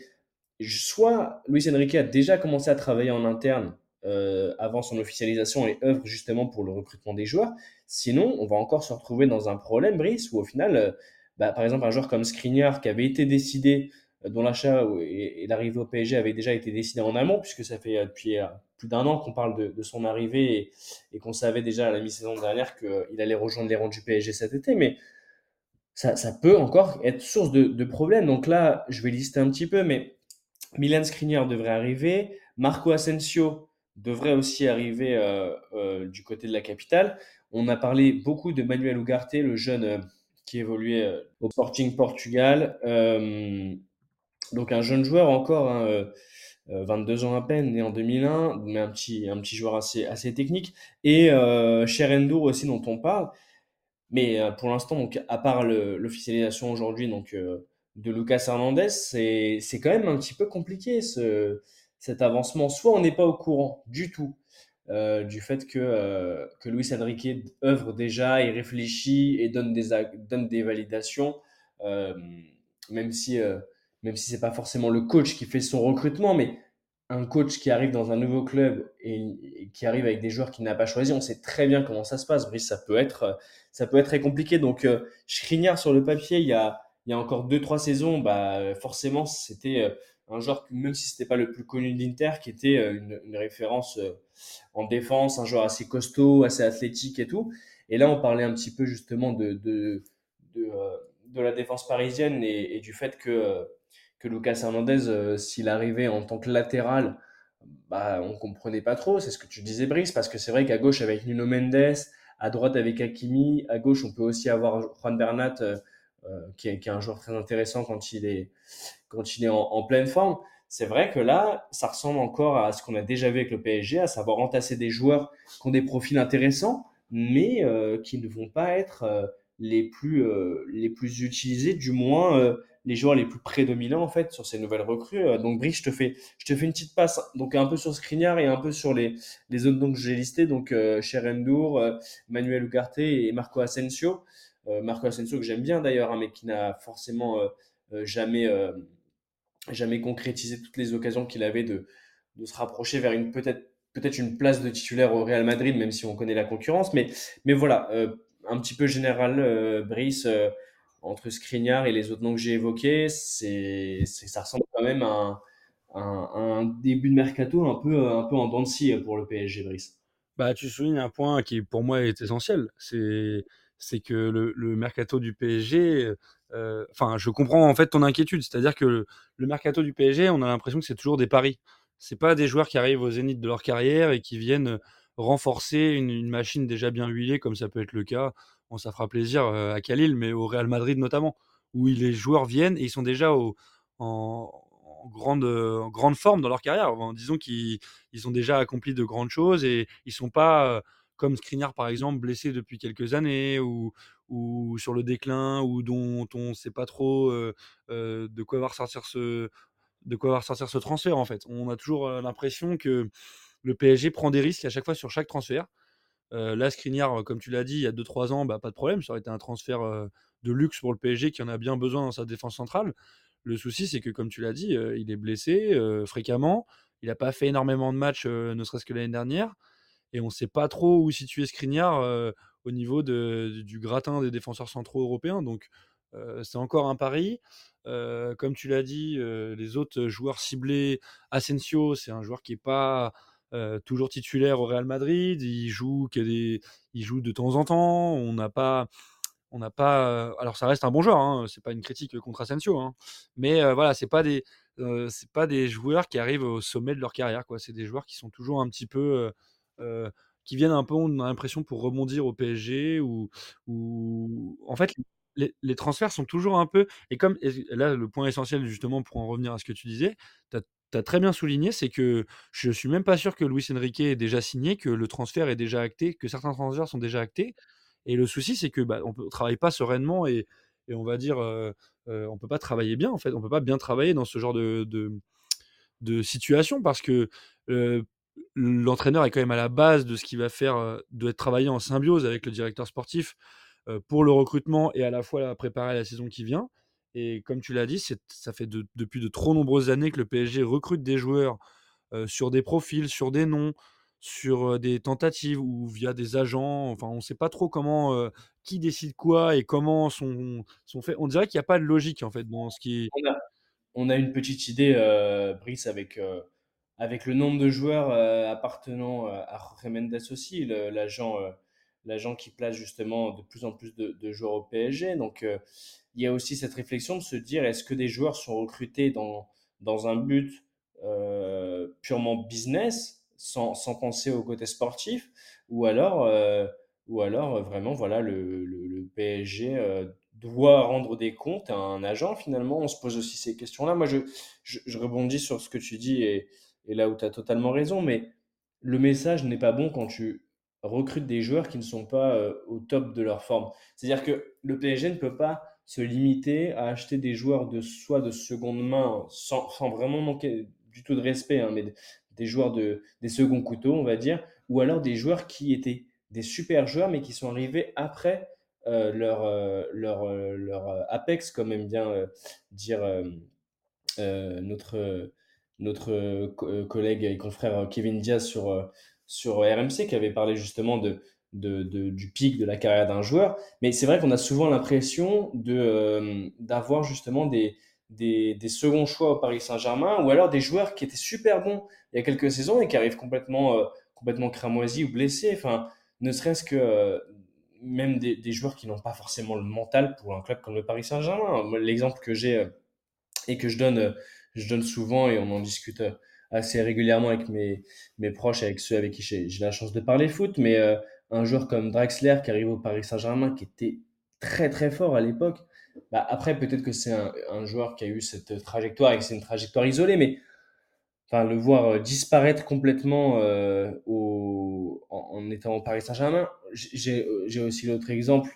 soit Luis Enrique a déjà commencé à travailler en interne euh, avant son officialisation et œuvre justement pour le recrutement des joueurs. Sinon, on va encore se retrouver dans un problème, Brice, où au final, bah, par exemple, un joueur comme Skriniar qui avait été décidé dont l'achat et, l'arrivée au PSG avait déjà été décidé en amont, puisque ça fait depuis plus d'un an qu'on parle de, son arrivée et, qu'on savait déjà à la mi-saison dernière qu'il allait rejoindre les rangs du PSG cet été. Mais ça, peut encore être source de, problèmes. Donc là, je vais lister un petit peu, mais Milan Skriniar devrait arriver. Marco Asensio devrait aussi arriver euh, euh, du côté de la capitale. On a parlé beaucoup de Manuel Ugarte, le jeune euh, qui évoluait au Sporting Portugal. donc un jeune joueur encore. Hein, 22 euh, ans à peine, né en 2001, mais un petit, un petit joueur assez, assez technique. Et euh, aussi, dont on parle. Mais pour l'instant, à part l'officialisation aujourd'hui donc, de Lucas Hernandez, c'est quand même un petit peu compliqué ce, cet avancement. Soit on n'est pas au courant du tout euh, du fait que, que Luis Enrique œuvre déjà et réfléchit et donne des, donne des validations, même si même si c'est pas forcément le coach qui fait son recrutement, mais un coach qui arrive dans un nouveau club et, qui arrive avec des joueurs qu'il n'a pas choisi, on sait très bien comment ça se passe. Brice, ça peut être, ça peut être très compliqué. Donc, euh, sur le papier, il y a, il y a encore deux, trois saisons, bah, forcément, c'était euh, un joueur, même si c'était pas le plus connu d'Inter, qui était euh, une, référence euh, en défense, un joueur assez costaud, assez athlétique et tout. Et là, on parlait un petit peu justement de, de, de, de la défense parisienne et, et, du fait que que Lucas Hernandez, s'il arrivait en tant que latéral, bah, on comprenait pas trop. C'est ce que tu disais, Brice, parce que c'est vrai qu'à gauche, avec Nuno Mendes, à droite, avec Hakimi, à gauche, on peut aussi avoir Juan Bernat, qui, est, qui, est, un joueur très intéressant quand il est, quand il est en pleine forme c'est vrai que là, ça ressemble encore à ce qu'on a déjà vu avec le PSG, à savoir entasser des joueurs qui ont des profils intéressants, mais euh, qui ne vont pas être euh, les, plus, euh, les plus utilisés, du moins les joueurs les plus prédominants en fait sur ces nouvelles recrues. donc Brice, je te fais, je te fais une petite passe, donc un peu sur Skriniar et un peu sur les, les autres que j'ai listés, donc Cherendour, Manuel Ugarte et Marco Asensio. Marco Asensio que j'aime bien d'ailleurs, hein, mais qui n'a forcément jamais jamais concrétisé toutes les occasions qu'il avait de, de se rapprocher vers une peut-être peut-être une place de titulaire au Real Madrid, même si on connaît la concurrence. Mais, mais voilà, euh, un petit peu général, euh, Brice, euh, entre Skriniar et les autres noms que j'ai évoqués, c'est, ça ressemble quand même à un, un, début de mercato un peu, un peu en dents pour le PSG, Brice. Bah, tu soulignes un point qui pour moi est essentiel. C'est, c'est que le, mercato du PSG euh, enfin, je comprends en fait ton inquiétude, c'est-à-dire que le, mercato du PSG, on a l'impression que c'est toujours des paris. C'est pas des joueurs qui arrivent au zénith de leur carrière et qui viennent renforcer une, machine déjà bien huilée, comme ça peut être le cas. Bon, ça fera plaisir euh, à Khalil, mais au Real Madrid notamment, où les joueurs viennent et ils sont déjà en, grande, grande forme dans leur carrière. disons qu'ils ont déjà accompli de grandes choses et ils sont pas euh, comme Skriniar par exemple, blessé depuis quelques années ou, ou sur le déclin ou dont on ne sait pas trop de quoi va ressortir ce de quoi va ressortir ce transfert en fait. On a toujours l'impression que le PSG prend des risques à chaque fois sur chaque transfert. Euh, là, Skriniar, comme tu l'as dit, il y a 2-3 ans, bah, pas de problème, ça aurait été un transfert de luxe pour le PSG qui en a bien besoin dans sa défense centrale. Le souci, c'est que, comme tu l'as dit, il est blessé fréquemment. Il n'a pas fait énormément de matchs, ne serait-ce que l'année dernière et on ne sait pas trop où situer Skriniar euh, au niveau du gratin des défenseurs centraux européens. Donc euh, c'est encore un pari. Euh, comme tu l'as dit, les autres joueurs ciblés, Asensio, c'est un joueur qui n'est pas toujours titulaire au Real Madrid. Il joue, il joue de temps en temps. On n'a pas on n'a pas. alors ça reste un bon joueur, hein, c'est pas une critique contre Asensio, hein, mais voilà, c'est pas des, c'est pas des joueurs qui arrivent au sommet de leur carrière, quoi. C'est des joueurs qui sont toujours un petit peu euh, qui viennent un peu, on a l'impression, pour rebondir au PSG ou, ou... en fait, les, transferts sont toujours un peu. Et comme là, le point essentiel, justement, pour en revenir à ce que tu disais, tu as, très bien souligné, c'est que je suis même pas sûr que Luis Enrique ait déjà signé, que le transfert est déjà acté, que certains transferts sont déjà actés. Et le souci, c'est que bah, on ne travaille pas sereinement et, et on va dire, euh, euh, on peut pas travailler bien, en fait. On peut pas bien travailler dans ce genre de, de, de situation parce que euh, l'entraîneur est quand même à la base de ce qu'il va faire, euh, doit être travaillé en symbiose avec le directeur sportif euh, pour le recrutement et à la fois préparer la saison qui vient. Et comme tu l'as dit, ça fait depuis de trop nombreuses années que le PSG recrute des joueurs euh, sur des profils, sur des noms, sur des tentatives ou via des agents. Enfin, on ne sait pas trop comment, qui décide quoi et comment sont, sont faits. On dirait qu'il n'y a pas de logique en fait dans ce qui. On on a une petite idée, Brice, avec avec le nombre de joueurs euh, appartenant euh, à Jorge Mendes aussi, l'agent euh, l'agent qui place justement de plus en plus de, joueurs au PSG. Donc, il y a aussi cette réflexion de se dire est-ce que des joueurs sont recrutés dans, dans un but purement business, sans, sans, penser au côté sportif, ou alors, ou alors vraiment, voilà, le, PSG doit rendre des comptes à un agent finalement? On se pose aussi ces questions-là. Moi, je, je, je, rebondis sur ce que tu dis et et là où tu as totalement raison, mais le message n'est pas bon quand tu recrutes des joueurs qui ne sont pas euh, au top de leur forme. C'est-à-dire que le PSG ne peut pas se limiter à acheter des joueurs de soit de seconde main, sans, vraiment manquer du tout de respect, hein, mais des joueurs de, des seconds couteaux, on va dire, ou alors des joueurs qui étaient des super joueurs, mais qui sont arrivés après euh, leur, euh, leur, leur apex, comme aime bien dire notre notre euh, euh, collègue et confrère euh, Kevin Diaz sur, sur RMC qui avait parlé justement de, de, du pic de la carrière d'un joueur. Mais c'est vrai qu'on a souvent l'impression de, d'avoir justement des, des, des, seconds choix au Paris Saint-Germain ou alors des joueurs qui étaient super bons il y a quelques saisons et qui arrivent complètement, complètement cramoisis ou blessés. Enfin, ne serait-ce que même des, joueurs qui n'ont pas forcément le mental pour un club comme le Paris Saint-Germain. L'exemple que j'ai et que je donne, je donne souvent et on en discute assez régulièrement avec mes, mes proches, avec ceux avec qui j'ai la chance de parler foot. Mais un joueur comme Draxler qui arrive au Paris Saint-Germain, qui était très très fort à l'époque, bah, après peut-être que c'est un, joueur qui a eu cette trajectoire et que c'est une trajectoire isolée, mais enfin, le voir disparaître complètement euh, au, en, en, étant au Paris Saint-Germain, j'ai aussi l'autre exemple.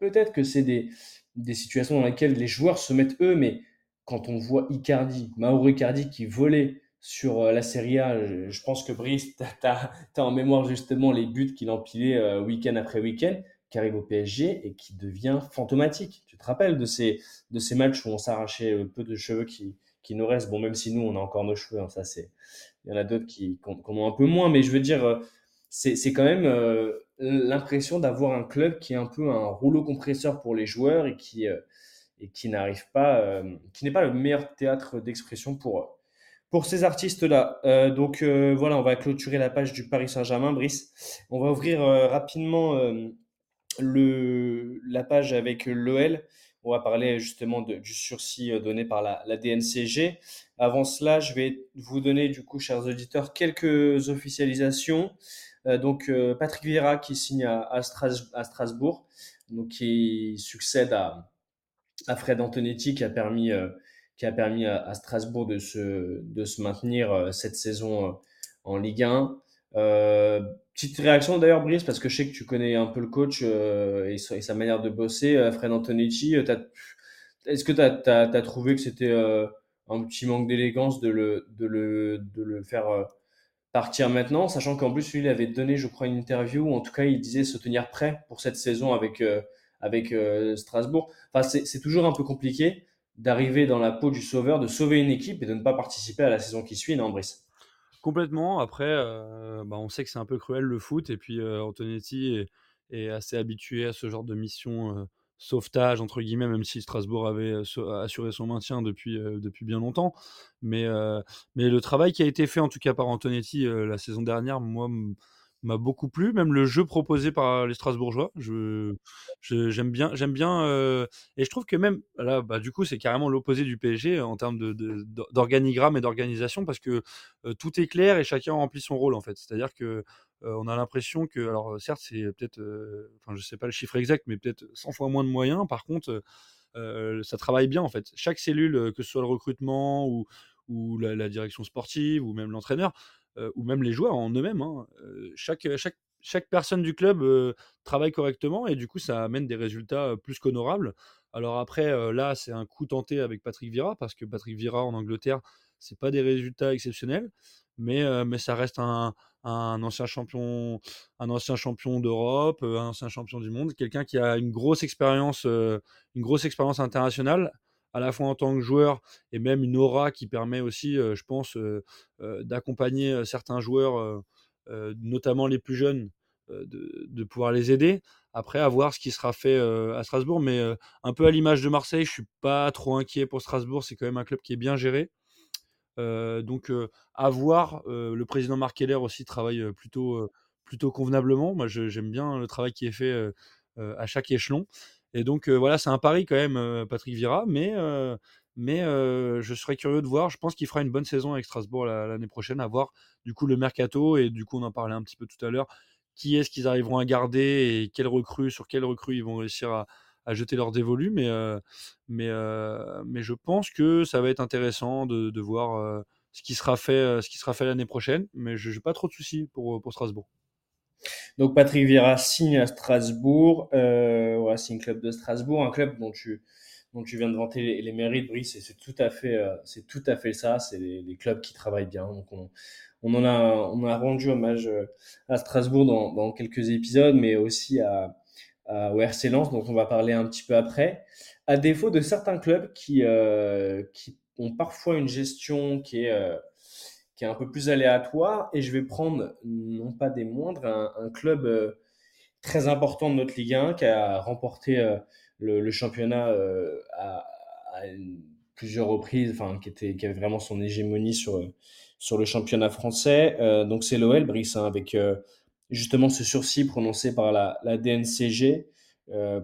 Peut-être que c'est des, des situations dans lesquelles les joueurs se mettent eux, mais quand on voit Icardi, Mauro Icardi qui volait sur la Serie A, je, pense que Brice, tu as, en mémoire justement les buts qu'il empilait euh, week-end après week-end, qui arrive au PSG et qui devient fantomatique. Tu te rappelles de ces, de ces matchs où on s'arrachait le peu de cheveux qui, qui nous restent? Bon, même si nous, on a encore nos cheveux, hein, ça c'est. Il y en a d'autres qui, qui, ont un peu moins, mais je veux dire, euh, c'est quand même euh, l'impression d'avoir un club qui est un peu un rouleau compresseur pour les joueurs et qui, et qui n'arrive pas, qui n'est pas le meilleur théâtre d'expression pour pour ces artistes-là. Euh, donc euh, voilà, on va clôturer la page du Paris Saint-Germain, Brice. On va ouvrir euh, rapidement euh, le, la page avec l'OL. On va parler justement de, du sursis euh, donné par la, DNCG. Avant cela, je vais vous donner du coup, chers auditeurs, quelques officialisations. Euh, donc Patrick Vieira qui signe à, à, Strasbourg, donc qui succède à, à Fred Antonetti qui a permis qui a permis à, Strasbourg de se, de se maintenir euh, cette saison euh, en Ligue 1. Euh, petite réaction d'ailleurs, Brice, parce que je sais que tu connais un peu le coach euh, et, sa, manière de bosser. Euh, Fred Antonetti, est-ce que tu as, trouvé que c'était euh, un petit manque d'élégance de le, de, le, de le faire partir maintenant, sachant qu'en plus, lui, il avait donné, je crois, une interview, ou en tout cas, il disait se tenir prêt pour cette saison avec, avec Strasbourg. Enfin, c'est toujours un peu compliqué d'arriver dans la peau du sauveur, de sauver une équipe et de ne pas participer à la saison qui suit, non, Brice? Complètement. Après, euh, bah, on sait que c'est un peu cruel le foot, et puis euh, Antonetti est, assez habitué à ce genre de mission euh, sauvetage, entre guillemets, même si Strasbourg avait assuré son maintien depuis, depuis bien longtemps. Mais le travail qui a été fait, en tout cas par Antonetti la saison dernière, moi, m'a beaucoup plu, même le jeu proposé par les Strasbourgeois. Je, j'aime bien, j'aime bien, euh, et je trouve que même là, bah, du coup, c'est carrément l'opposé du PSG en termes de, d'organigramme et d'organisation parce que euh, tout est clair et chacun remplit son rôle en fait. C'est-à-dire que euh, on a l'impression que, alors certes, c'est peut-être, enfin, je sais pas le chiffre exact, mais peut-être 100 fois moins de moyens. Par contre, ça travaille bien en fait. Chaque cellule, que ce soit le recrutement ou ou la, direction sportive ou même l'entraîneur ou même les joueurs en eux-mêmes. Hein. Euh, chaque, chaque, chaque personne du club euh, travaille correctement et du coup, ça amène des résultats plus qu'honorables. Alors après, là, c'est un coup tenté avec Patrick Vira parce que Patrick Vira en Angleterre, c'est pas des résultats exceptionnels, mais, mais ça reste un, un ancien champion, un ancien champion d'Europe, un ancien champion du monde, quelqu'un qui a une grosse expérience, une grosse expérience internationale à la fois en tant que joueur et même une aura qui permet aussi, euh, je pense, euh, euh, d'accompagner certains joueurs, notamment les plus jeunes, de, pouvoir les aider. Après, à voir ce qui sera fait à Strasbourg, mais un peu à l'image de Marseille, je suis pas trop inquiet pour Strasbourg. C'est quand même un club qui est bien géré. donc, à voir. le président Marc Keller aussi travaille plutôt, plutôt convenablement. Moi, j'aime bien le travail qui est fait à chaque échelon. Et donc, voilà, c'est un pari quand même, Patrick Vira, mais, mais je serais curieux de voir. Je pense qu'il fera une bonne saison avec Strasbourg l'année prochaine, à voir du coup le mercato, et du coup, on en parlait un petit peu tout à l'heure. Qui est-ce qu'ils arriveront à garder et quelles recrues, sur quelles recrues ils vont réussir à, à jeter leur dévolu, mais, mais, mais je pense que ça va être intéressant de, de voir ce qui sera fait, fait l'année prochaine, mais je n'ai pas trop de soucis pour, pour Strasbourg. Donc Patrick Vieira signe à Strasbourg, euh, c'est un club de Strasbourg, un club dont tu dont tu viens de vanter les, mérites, Brice, c'est tout à fait euh, tout à fait ça, c'est les, clubs qui travaillent bien. Donc on, en a on a rendu hommage euh, à Strasbourg dans, quelques épisodes, mais aussi à, à au Lens, dont on va parler un petit peu après. À défaut de certains clubs qui euh, qui ont parfois une gestion qui est qui est un peu plus aléatoire. Et je vais prendre, non pas des moindres, un, club euh, très important de notre Ligue 1 qui a remporté euh, le, championnat euh, à, plusieurs reprises, enfin, qui, était, qui avait vraiment son hégémonie sur, sur le championnat français. donc c'est l'OL, Brice, hein, avec justement ce sursis prononcé par la, la DNCG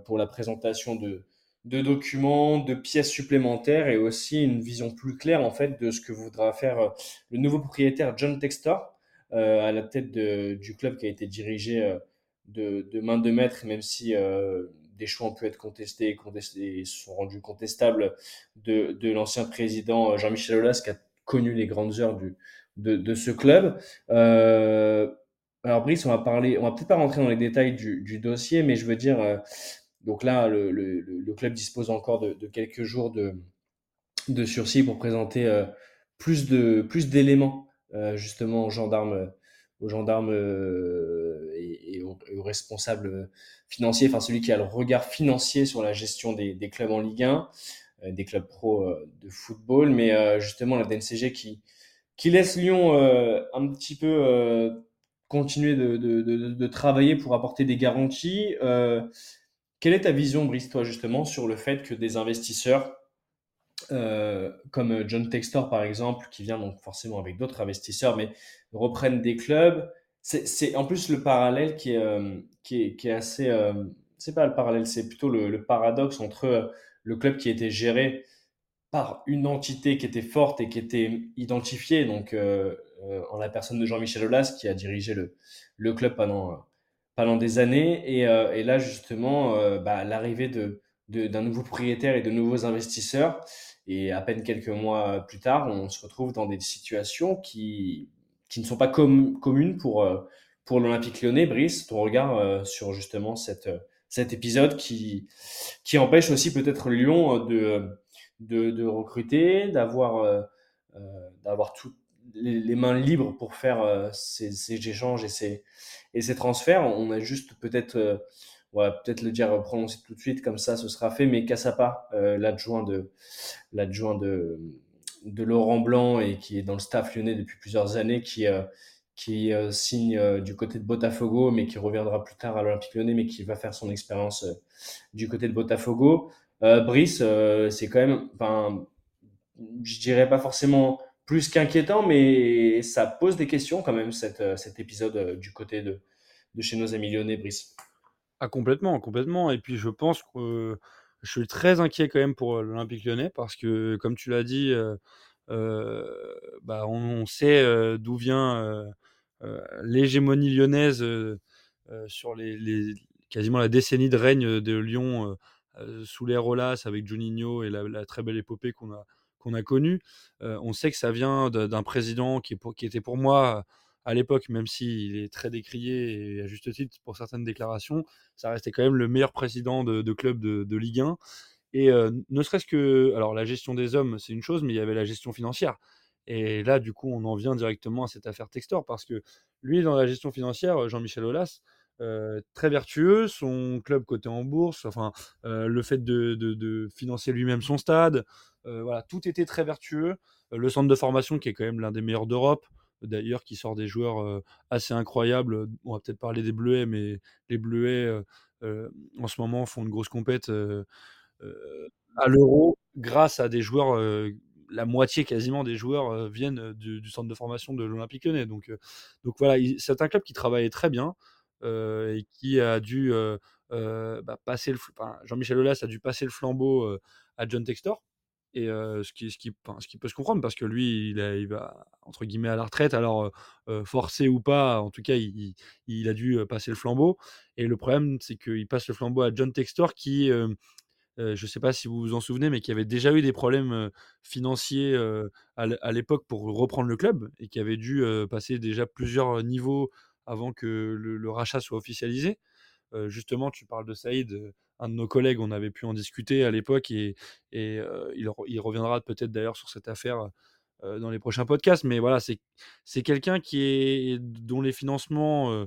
pour la présentation de, de documents, de pièces supplémentaires et aussi une vision plus claire en fait de ce que voudra faire euh, le nouveau propriétaire John Textor euh, à la tête de, du club qui a été dirigé euh, de, de, main de maître, même si euh, des choix ont pu être contestés et, contestés, sont rendus contestables de, de l'ancien président Jean-Michel Aulas qui a connu les grandes heures du, de, de ce club. Euh, alors Brice, on va parler, on va peut-être pas rentrer dans les détails du, du dossier, mais je veux dire, euh, donc là, le, club dispose encore de, quelques jours de, sursis pour présenter euh, plus d'éléments euh, justement aux gendarmes, euh, et, aux, responsables financiers, enfin celui qui a le regard financier sur la gestion des, clubs en Ligue 1, euh, des clubs pro de football, mais justement la DNCG qui laisse Lyon un petit peu continuer de, travailler pour apporter des garanties. Euh, quelle est ta vision, Brice, toi, justement, sur le fait que des investisseurs euh, comme John Textor, par exemple, qui vient donc forcément avec d'autres investisseurs, mais reprennent des clubs C'est en plus le parallèle qui est, euh, assez. Euh, c'est pas le parallèle, c'est plutôt le, paradoxe entre le club qui était géré par une entité qui était forte et qui était identifiée, donc euh, euh, en la personne de Jean-Michel Aulas, qui a dirigé le club pendant, pendant des années. Et, euh, et là, justement, euh, bah, l'arrivée de, d'un nouveau propriétaire et de nouveaux investisseurs. Et à peine quelques mois plus tard, on se retrouve dans des situations qui, qui ne sont pas com communes pour, pour l'Olympique lyonnais. Brice, ton regard sur justement cette, cet épisode qui, qui empêche aussi peut-être Lyon de, de, de recruter, d'avoir euh, d'avoir tout, les, mains libres pour faire euh, ces, échanges et ces, transferts. On a juste peut-être, euh, on peut-être le dire prononcer tout de suite, comme ça ce sera fait, mais Cassapa, euh, l'adjoint de, l'adjoint de, Laurent Blanc et qui est dans le staff lyonnais depuis plusieurs années, qui, euh, qui euh, signe du côté de Botafogo, mais qui reviendra plus tard à l'Olympique lyonnais, mais qui va faire son expérience du côté de Botafogo. Brice, c'est quand même, je dirais pas forcément plus qu'inquiétant, mais ça pose des questions quand même, cet, euh, cet épisode euh, du côté de, chez nos amis lyonnais, Brice. Ah, complètement, complètement. Et puis je pense que euh, je suis très inquiet quand même pour l'Olympique lyonnais parce que, comme tu l'as dit, euh, euh, bah, on, sait d'où vient l'hégémonie lyonnaise sur les, quasiment la décennie de règne de Lyon sous les Rolas avec Juninho et la très belle épopée qu'on a a connu. On sait que ça vient d'un président qui, était pour moi, à l'époque, même s'il est très décrié et à juste titre pour certaines déclarations, ça restait quand même le meilleur président de, club de, Ligue 1. Et ne serait-ce que, alors la gestion des hommes, c'est une chose, mais il y avait la gestion financière. Et là, du coup, on en vient directement à cette affaire Textor, parce que lui, dans la gestion financière, Jean-Michel Aulas, euh, très vertueux, son club coté en bourse, enfin euh, le fait de, financer lui-même son stade, euh, voilà, tout était très vertueux. le centre de formation qui est quand même l'un des meilleurs d'Europe, d'ailleurs qui sort des joueurs assez incroyables. On va peut-être parler des Bleuets, mais les Bleuets en ce moment font une grosse compète à l'Euro grâce à des joueurs la moitié quasiment des joueurs viennent du, centre de formation de l'Olympique Lyonnais. Donc, donc voilà, c'est un club qui travaillait très bien et qui a dû bah, passer le. Jean-Michel Aulas a dû passer le flambeau à John Textor. Et ce, qui, ce, qui, ce qui peut se comprendre parce que lui, il, a, va entre guillemets à la retraite. Alors, forcé ou pas, en tout cas, il, il, a dû passer le flambeau. Et le problème, c'est qu'il passe le flambeau à John Textor qui euh, je ne sais pas si vous vous en souvenez, mais qui avait déjà eu des problèmes euh, financiers euh, à l'époque pour reprendre le club et qui avait dû passer déjà plusieurs niveaux avant que le, rachat soit officialisé. justement, tu parles de Saïd, un de nos collègues, on avait pu en discuter à l'époque et, et il, reviendra peut-être d'ailleurs sur cette affaire dans les prochains podcasts. Mais voilà, c'est quelqu'un dont les financements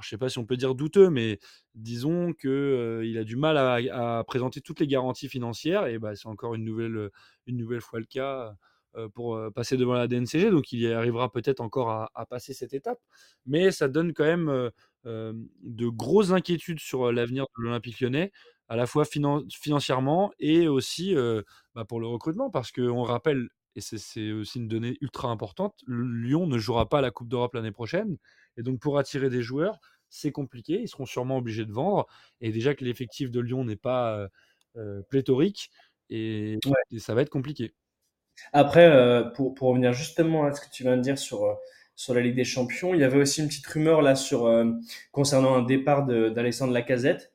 je ne sais pas si on peut dire douteux, mais disons qu'il euh, a du mal à, présenter toutes les garanties financières, et bah, c'est encore une nouvelle, fois le cas euh, pour euh, passer devant la DNCG, donc il y arrivera peut-être encore à, à, passer cette étape, mais ça donne quand même euh, de grosses inquiétudes sur l'avenir de l'Olympique lyonnais, à la fois finan financièrement et aussi bah, pour le recrutement, parce qu'on rappelle, et c'est aussi une donnée ultra importante, Lyon ne jouera pas la Coupe d'Europe l'année prochaine, et donc, pour attirer des joueurs, c'est compliqué. Ils seront sûrement obligés de vendre. Et déjà que l'effectif de Lyon n'est pas, pléthorique et, ça va être compliqué. Après, pour, pour, revenir justement à ce que tu viens de dire sur, sur la Ligue des Champions, il y avait aussi une petite rumeur là sur, concernant un départ d'Alexandre Lacazette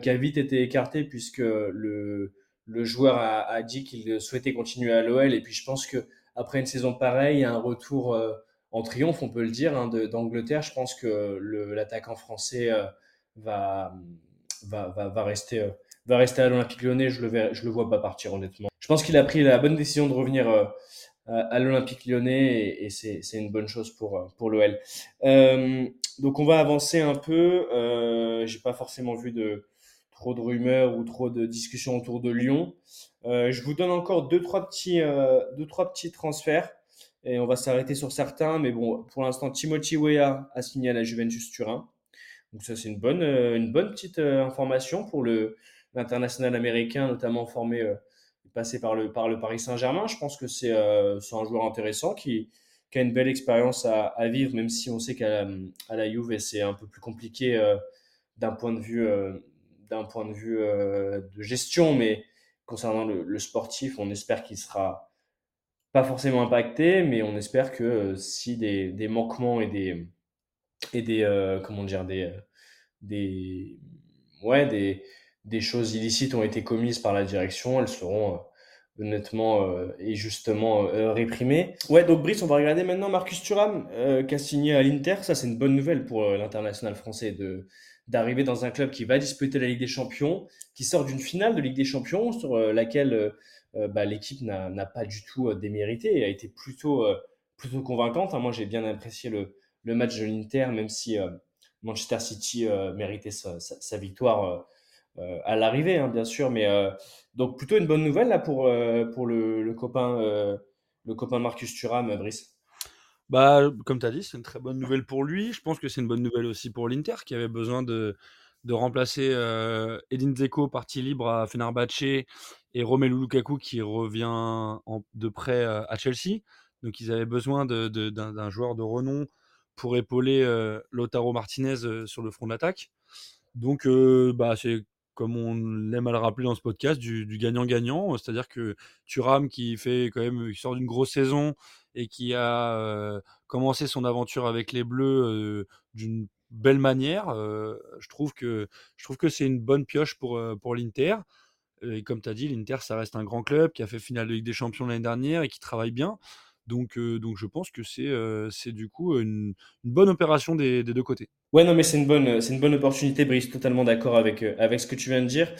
qui a vite été écarté puisque le, le joueur a, a dit qu'il souhaitait continuer à l'OL et puis je pense que après une saison pareille, un retour en triomphe, on peut le dire, hein, d'Angleterre. Je pense que l'attaquant français euh, va, va, va, va, rester, euh, va rester à l'Olympique lyonnais. Je le, je le vois pas partir, honnêtement. Pense qu'il a pris la bonne décision de revenir euh, à l'Olympique lyonnais et, c'est une bonne chose pour, pour l'OL. donc on va avancer un peu. Euh, J'ai pas forcément vu de trop de rumeurs ou trop de discussions autour de Lyon. Euh, je vous donne encore deux trois petits, deux, trois petits transferts et on va s'arrêter sur certains. Mais bon, pour l'instant, Timothy Weah a signé à la Juventus Turin. Donc ça, c'est une bonne, euh, une bonne petite euh, information pour l'international américain, notamment formé, euh, passé par le, par le Paris Saint-Germain. Je pense que c'est un joueur intéressant qui, a une belle expérience à, vivre, même si on sait qu'à à la Juve, c'est un peu plus compliqué d'un point de vue, d'un point de vue de gestion. Mais concernant le, le sportif, on espère qu'il sera pas forcément impacté, mais on espère que euh, si des, des, manquements et des, et des euh, comment dire, des, euh, des, ouais, des, des choses illicites ont été commises par la direction, elles seront honnêtement et justement réprimées. Ouais, donc Brice, on va regarder maintenant Marcus Thuram qui a signé à l'Inter. Ça, c'est une bonne nouvelle pour l'international français de d'arriver dans un club qui va disputer la Ligue des Champions, qui sort d'une finale de Ligue des Champions sur laquelle euh, bah, l'équipe n'a pas du tout euh, démérité et a été plutôt, euh, plutôt convaincante. Hein. Moi, j'ai bien apprécié le, le match de l'Inter, même si Manchester City méritait sa, sa, victoire à l'arrivée, hein, bien sûr. Mais donc plutôt une bonne nouvelle là pour, pour le, le copain, le copain Marcus Thuram, Brice? Bah, comme tu as dit, c'est une très bonne nouvelle pour lui. Je pense que c'est une bonne nouvelle aussi pour l'Inter qui avait besoin de, de remplacer euh, Edin Dzeko parti libre à Fenerbahce et Romelu Lukaku qui revient en, de près euh, à Chelsea. Donc ils avaient besoin d'un de, d'un joueur de renom pour épauler euh, Lotaro Martinez euh, sur le front d'attaque. Donc bah, c'est comme on l'aime à le rappeler dans ce podcast, du gagnant-gagnant. C'est-à-dire que Thuram qui fait quand même, sort d'une grosse saison et qui a commencé son aventure avec les Bleus d'une belle manière. je trouve que que c'est une bonne pioche pour, pour l'Inter. Et comme tu as dit, l'Inter, ça reste un grand club qui a fait finale de Ligue des Champions l'année dernière et qui travaille bien. Donc, donc je pense que c'est du coup une, bonne opération des, deux côtés. Ouais, non, mais c'est une bonne, une bonne opportunité, Brice. Totalement d'accord avec, avec ce que tu viens de dire.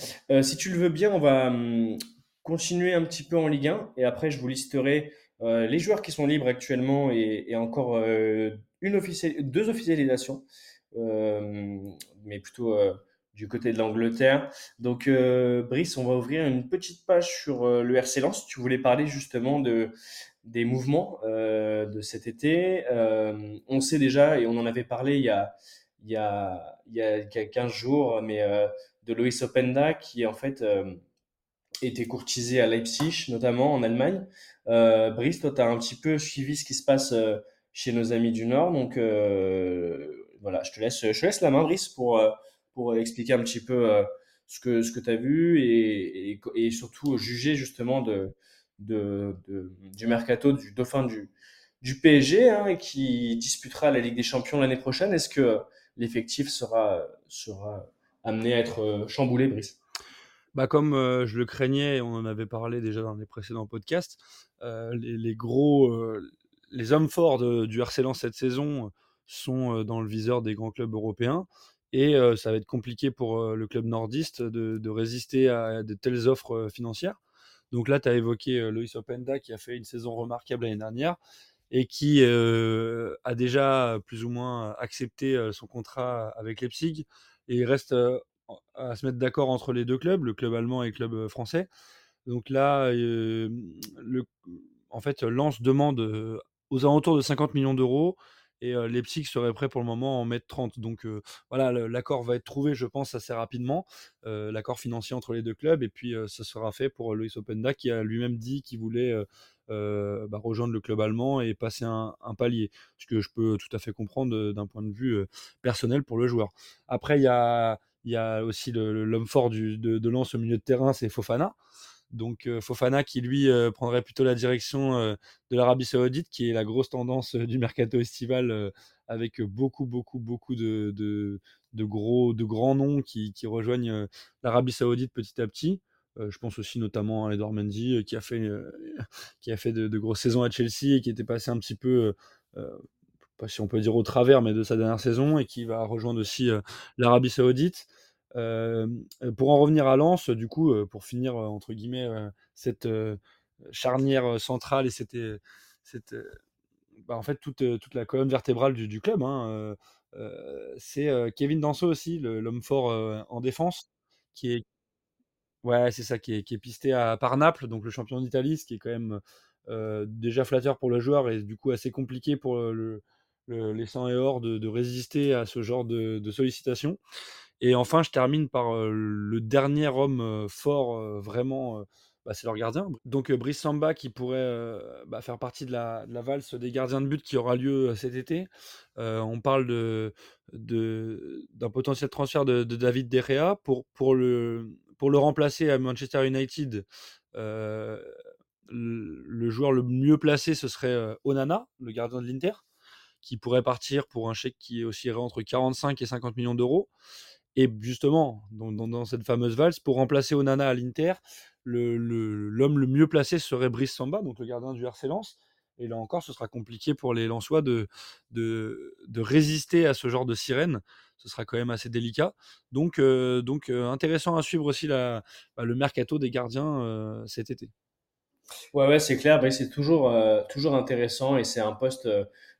si tu le veux bien, on va hum, continuer un petit peu en Ligue 1 et après, je vous listerai les joueurs qui sont libres actuellement et, encore une officielle, deux officialisations. Euh, mais plutôt euh, du côté de l'Angleterre. Donc, euh, Brice, on va ouvrir une petite page sur le RC Lens. Tu voulais parler justement de, des mouvements de cet été. on sait déjà, et on en avait parlé il y a, il y a, il y a 15 jours, mais de Loïs Openda qui en fait était courtisé à Leipzig, notamment en Allemagne. Brice, toi, tu as un petit peu suivi ce qui se passe chez nos amis du Nord. Donc, voilà, je te laisse, je te laisse la main, Brice, pour, euh, pour expliquer un petit peu euh, ce que, ce que tu as vu et, et, surtout juger justement de, du mercato du dauphin du, PSG hein, qui disputera la Ligue des Champions l'année prochaine. Est-ce que l'effectif sera, amené à être euh, chamboulé, Brice? Bah comme je le craignais, on en avait parlé déjà dans les précédents podcasts, euh, les, gros, les hommes forts du RC cette saison sont dans le viseur des grands clubs européens. Et ça va être compliqué pour le club nordiste de, résister à de telles offres financières. Donc là, tu as évoqué Loïs Openda qui a fait une saison remarquable l'année dernière et qui a déjà plus ou moins accepté son contrat avec Leipzig. Et il reste à se mettre d'accord entre les deux clubs, le club allemand et le club français. Donc là, en fait, Lens demande aux alentours de 50 millions d'euros et les Leipzig serait prêt pour le moment en mettre 30. Donc voilà, l'accord va être trouvé, je pense, assez rapidement, l'accord financier entre les deux clubs, et puis ça sera fait pour Loïs Openda qui a lui-même dit qu'il voulait bah, rejoindre le club allemand et passer un, palier, ce que je peux tout à fait comprendre d'un point de vue personnel pour le joueur. Après, il y a, aussi l'homme fort de, de Lens au milieu de terrain, c'est Fofana. Donc Fofana qui lui prendrait plutôt la direction de l'Arabie Saoudite, qui est la grosse tendance du mercato estival, avec beaucoup, beaucoup, beaucoup de, de, gros, de grands noms qui, qui rejoignent l'Arabie Saoudite petit à petit. je pense aussi notamment à Edouard Mendy qui a fait, qui a fait de, de, grosses saisons à Chelsea et qui était passé un petit peu pas si on peut dire au travers, mais de sa dernière saison, et qui va rejoindre aussi l'Arabie Saoudite. Pour en revenir à Lens, du coup, pour finir entre guillemets cette charnière centrale et cette bah, en fait toute, la colonne vertébrale du, club. Hein, c'est Kevin Danso aussi, l'homme fort en défense, qui est ouais, c'est ça, qui est, pisté par Naples, donc le champion d'Italie, ce qui est quand même déjà flatteur pour le joueur et du coup assez compliqué pour le, les 100 et or de, de, résister à ce genre de, de sollicitations. Et enfin, je termine par le dernier homme fort, vraiment, bah, c'est leur gardien. Donc Brice Samba qui pourrait bah, faire partie de la, valse des gardiens de but qui aura lieu cet été. on parle d'un potentiel transfert de, David De Gea pour, pour, le, remplacer à Manchester United. le joueur le mieux placé, ce serait Onana, le gardien de l'Inter, qui pourrait partir pour un chèque qui oscillerait entre 45 et 50 millions d'euros. Et justement, dans, cette fameuse valse, pour remplacer Onana à l'Inter, l'homme le, mieux placé serait Brice Samba, donc le gardien du RC Lens. Et là encore, ce sera compliqué pour les Lensois de, résister à ce genre de sirène. Ce sera quand même assez délicat. Donc, euh, euh, intéressant à suivre aussi bah, le mercato des gardiens euh, cet été. Ouais, ouais, c'est clair. Bah, c'est toujours intéressant et c'est un poste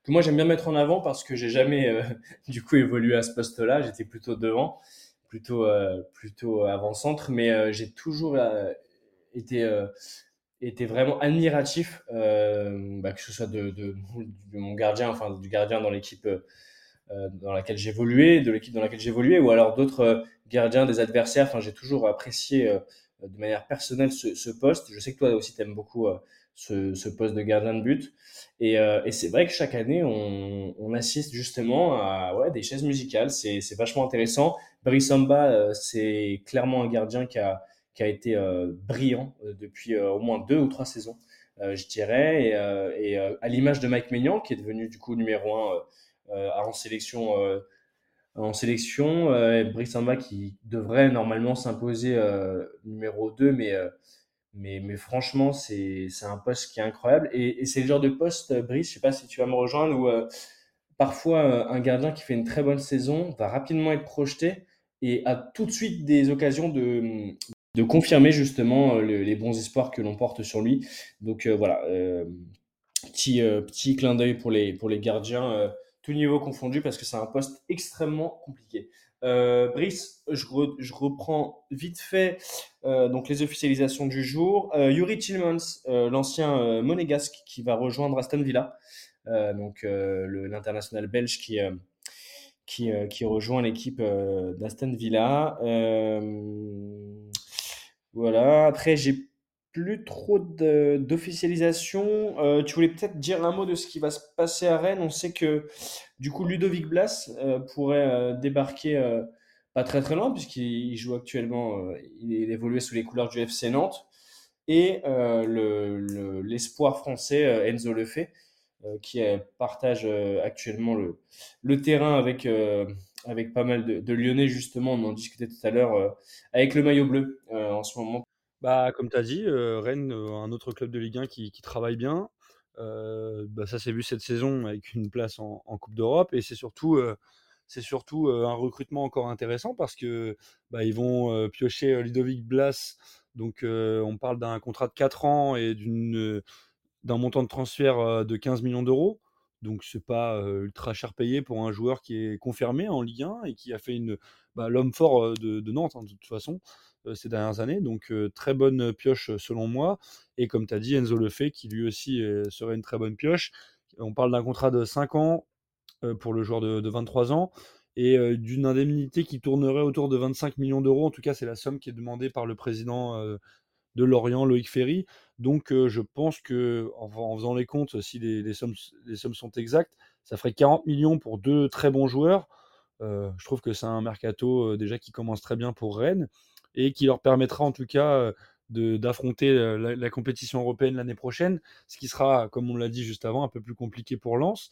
que moi j'aime bien mettre en avant parce que j'ai jamais euh, du coup évolué à ce poste-là. J'étais plutôt devant, plutôt euh, plutôt avant-centre, mais euh, j'ai toujours été été vraiment admiratif, bah, que ce soit de, de, de, mon gardien, enfin du gardien dans l'équipe dans laquelle j'évoluais, de l'équipe dans laquelle j'évoluais, ou alors d'autres gardiens des adversaires. Enfin, j'ai toujours apprécié de manière personnelle ce, ce, poste. Je sais que toi aussi, tu aimes beaucoup ce, poste de gardien de but. Et, euh, et c'est vrai que chaque année, on, on, assiste justement à ouais, des chaises musicales. C'est vachement intéressant. Brissamba, euh, c'est clairement un gardien qui a, qui a été euh, brillant euh, depuis au moins deux ou trois saisons, je dirais. Et, et à l'image de Mike Maignan, qui est devenu du coup numéro un en sélection. en sélection, Brissamba qui devrait normalement s'imposer numéro 2, mais mais, mais franchement, c'est un poste qui est incroyable. Et, c'est le genre de poste, euh, Brice, je sais pas si tu vas me rejoindre, où euh, parfois euh, un gardien qui fait une très bonne saison va rapidement être projeté et a tout de suite des occasions de, de confirmer justement les bons espoirs que l'on porte sur lui. Donc voilà, petit, petit clin d'œil pour les, pour les gardiens, tout niveau confondu, parce que c'est un poste extrêmement compliqué. Euh, Brice, je, reprends vite fait euh, donc les officialisations du jour. Euh, Yuri Tillmans, l'ancien monégasque, qui va rejoindre Aston Villa, donc l'international belge qui, qui, qui, rejoint l'équipe d'Aston Villa. voilà. Après, j'ai plus trop d'officialisation. Euh, tu voulais peut-être dire un mot de ce qui va se passer à Rennes. On sait que du coup Ludovic Blas euh, pourrait euh, débarquer pas très très loin puisqu'il joue actuellement, il, évoluait sous les couleurs du FC Nantes. Et l'espoir le, français Enzo Lefebvre qui partage actuellement le, le, terrain avec, avec pas mal de, Lyonnais justement. On en discutait tout à l'heure avec le maillot bleu en ce moment bah, comme tu as dit, Rennes, un autre club de Ligue 1 qui, qui travaille bien. Bah, ça s'est vu cette saison avec une place en, Coupe d'Europe et c'est surtout, c'est surtout un recrutement encore intéressant parce que bah, ils vont piocher Ludovic Blas. Donc on parle d'un contrat de 4 ans et d'une, d'un montant de transfert de 15 millions d'euros. Donc c'est pas ultra cher payé pour un joueur qui est confirmé en Ligue 1 et qui a fait bah, l'homme fort de, de Nantes hein, de toute façon. Euh, ces dernières années. Donc très bonne pioche selon moi. Et comme tu as dit, Enzo Lefebvre, qui lui aussi serait une très bonne pioche. On parle d'un contrat de 5 ans pour le joueur de, de 23 ans et d'une indemnité qui tournerait autour de 25 millions d'euros. En tout cas, c'est la somme qui est demandée par le président de Lorient, Loïc Ferry. Donc, je pense que en, faisant les comptes, si les sommes sont exactes, ça ferait 40 millions pour deux très bons joueurs. je trouve que c'est un mercato déjà qui commence très bien pour Rennes et qui leur permettra en tout cas d'affronter la, compétition européenne l'année prochaine, ce qui sera, comme on l'a dit juste avant, un peu plus compliqué pour Lens,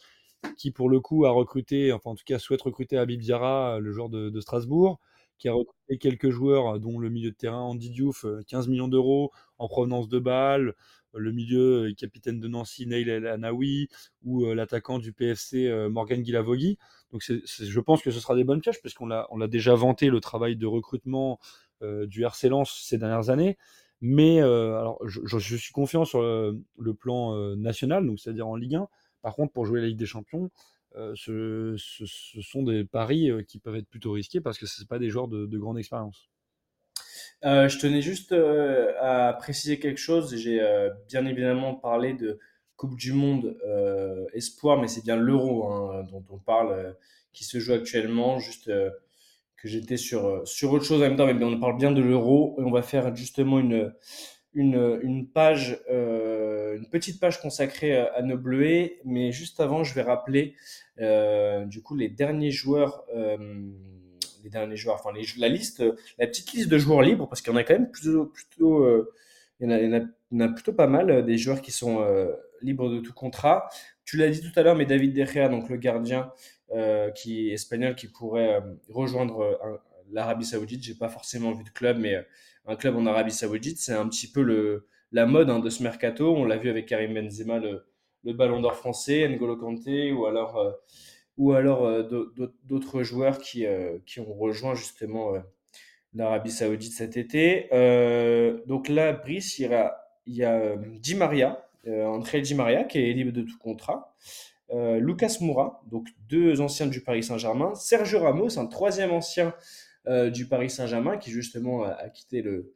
qui pour le coup a recruté, enfin en tout cas souhaite recruter Abib Diarra, le joueur de, Strasbourg, qui a recruté quelques joueurs, dont le milieu de terrain Andy Diouf, 15 millions d'euros en provenance de Bâle, le milieu capitaine de Nancy Neil El Anaoui, ou l'attaquant du PFC Morgan Guilavogui. Donc je pense que ce sera des bonnes pièges, puisqu'on l'a, on l'a déjà vanté le travail de recrutement du RC Lens ces dernières années. Mais alors, je, suis confiant sur le, plan national, donc c'est-à-dire en Ligue 1. Par contre, pour jouer la Ligue des Champions, ce, sont des paris qui peuvent être plutôt risqués parce que ce pas des joueurs de, grande expérience. je tenais juste à préciser quelque chose. J'ai bien évidemment parlé de Coupe du Monde Espoir, mais c'est bien l'Euro hein, dont on parle, qui se joue actuellement. Juste que j'étais sur, euh, sur autre chose en même temps, mais on parle bien de l'euro et on va faire justement une, une, une page, euh, une petite page consacrée à, nos bleuets. Mais juste avant, je vais rappeler euh, du coup les derniers joueurs, les derniers joueurs, enfin la liste, la petite liste de joueurs libres parce qu'il y en a quand même plutôt, plutôt a, plutôt pas mal des joueurs qui sont libres de tout contrat. Tu l'as dit tout à l'heure, mais David De Gea, donc le gardien, euh, qui espagnol, qui pourrait euh, rejoindre euh, l'Arabie Saoudite. J'ai pas forcément vu de club, mais un club en Arabie Saoudite, c'est un petit peu le, la mode hein, de ce mercato. On l'a vu avec Karim Benzema, le, le Ballon d'Or français, N'Golo Kanté, ou alors, ou alors d'autres joueurs qui, qui ont rejoint justement l'Arabie Saoudite cet été. donc là, Brice, il y a, il y a Di Maria, André Di Maria, qui est libre de tout contrat. Euh, Lucas Moura, donc deux anciens du Paris Saint-Germain, Sergio Ramos, un troisième ancien euh, du Paris Saint-Germain qui justement a, quitté le,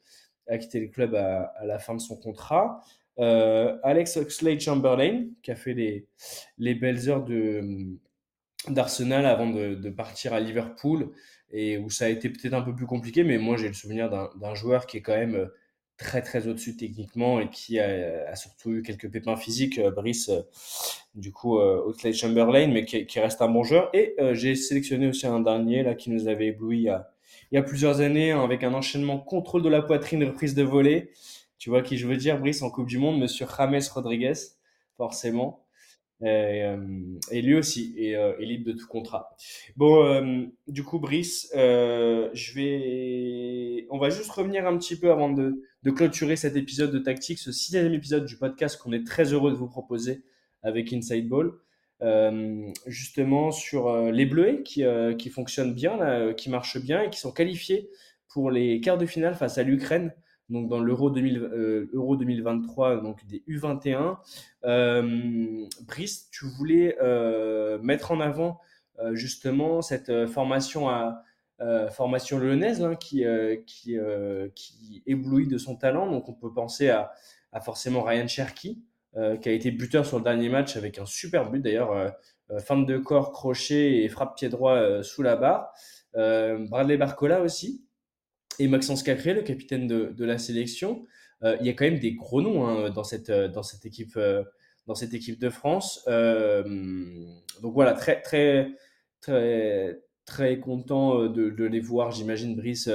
a quitté le club à, la fin de son contrat. Euh, Alex Oxlade-Chamberlain qui a fait les, les belles heures d'Arsenal avant de, de, partir à Liverpool et où ça a été peut-être un peu plus compliqué, mais moi j'ai le souvenir d'un joueur qui est quand même très très au-dessus techniquement et qui a, surtout eu quelques pépins physiques, euh, Brice, euh, du coup, euh, Oakley Chamberlain, mais qui, reste un bon joueur. Et j'ai sélectionné aussi un dernier là qui nous avait ébloui il y a, il y a plusieurs années hein, avec un enchaînement contrôle de la poitrine, reprise de volée. Tu vois qui je veux dire, Brice, en Coupe du Monde, Monsieur James Rodriguez, forcément. Euh, et, lui aussi est, euh, libre de tout contrat. Bon, euh, du coup, Brice, je vais, on va juste revenir un petit peu avant de, clôturer cet épisode de Tactique, ce sixième épisode du podcast qu'on est très heureux de vous proposer avec Inside Ball. justement sur les Bleus qui, fonctionnent bien, qui marchent bien et qui sont qualifiés pour les quarts de finale face à l'Ukraine donc dans l'Euro 2023, euh, donc des U21. Euh, Brice, tu voulais euh, mettre en avant justement cette formation à formation lyonnaise hein, qui, qui, éblouit de son talent. Donc on peut penser à, à forcément Ryan Cherky, qui a été buteur sur le dernier match avec un super but d'ailleurs, fin de corps, crochet et frappe pied droit sous la barre. Bradley Barcola aussi, et Maxence Cacré, le capitaine de, de la sélection. Euh, il y a quand même des gros noms hein, dans, cette, euh, dans, cette équipe, euh, dans cette équipe de France. donc voilà, très, très, très, très content de, les voir, j'imagine, Brice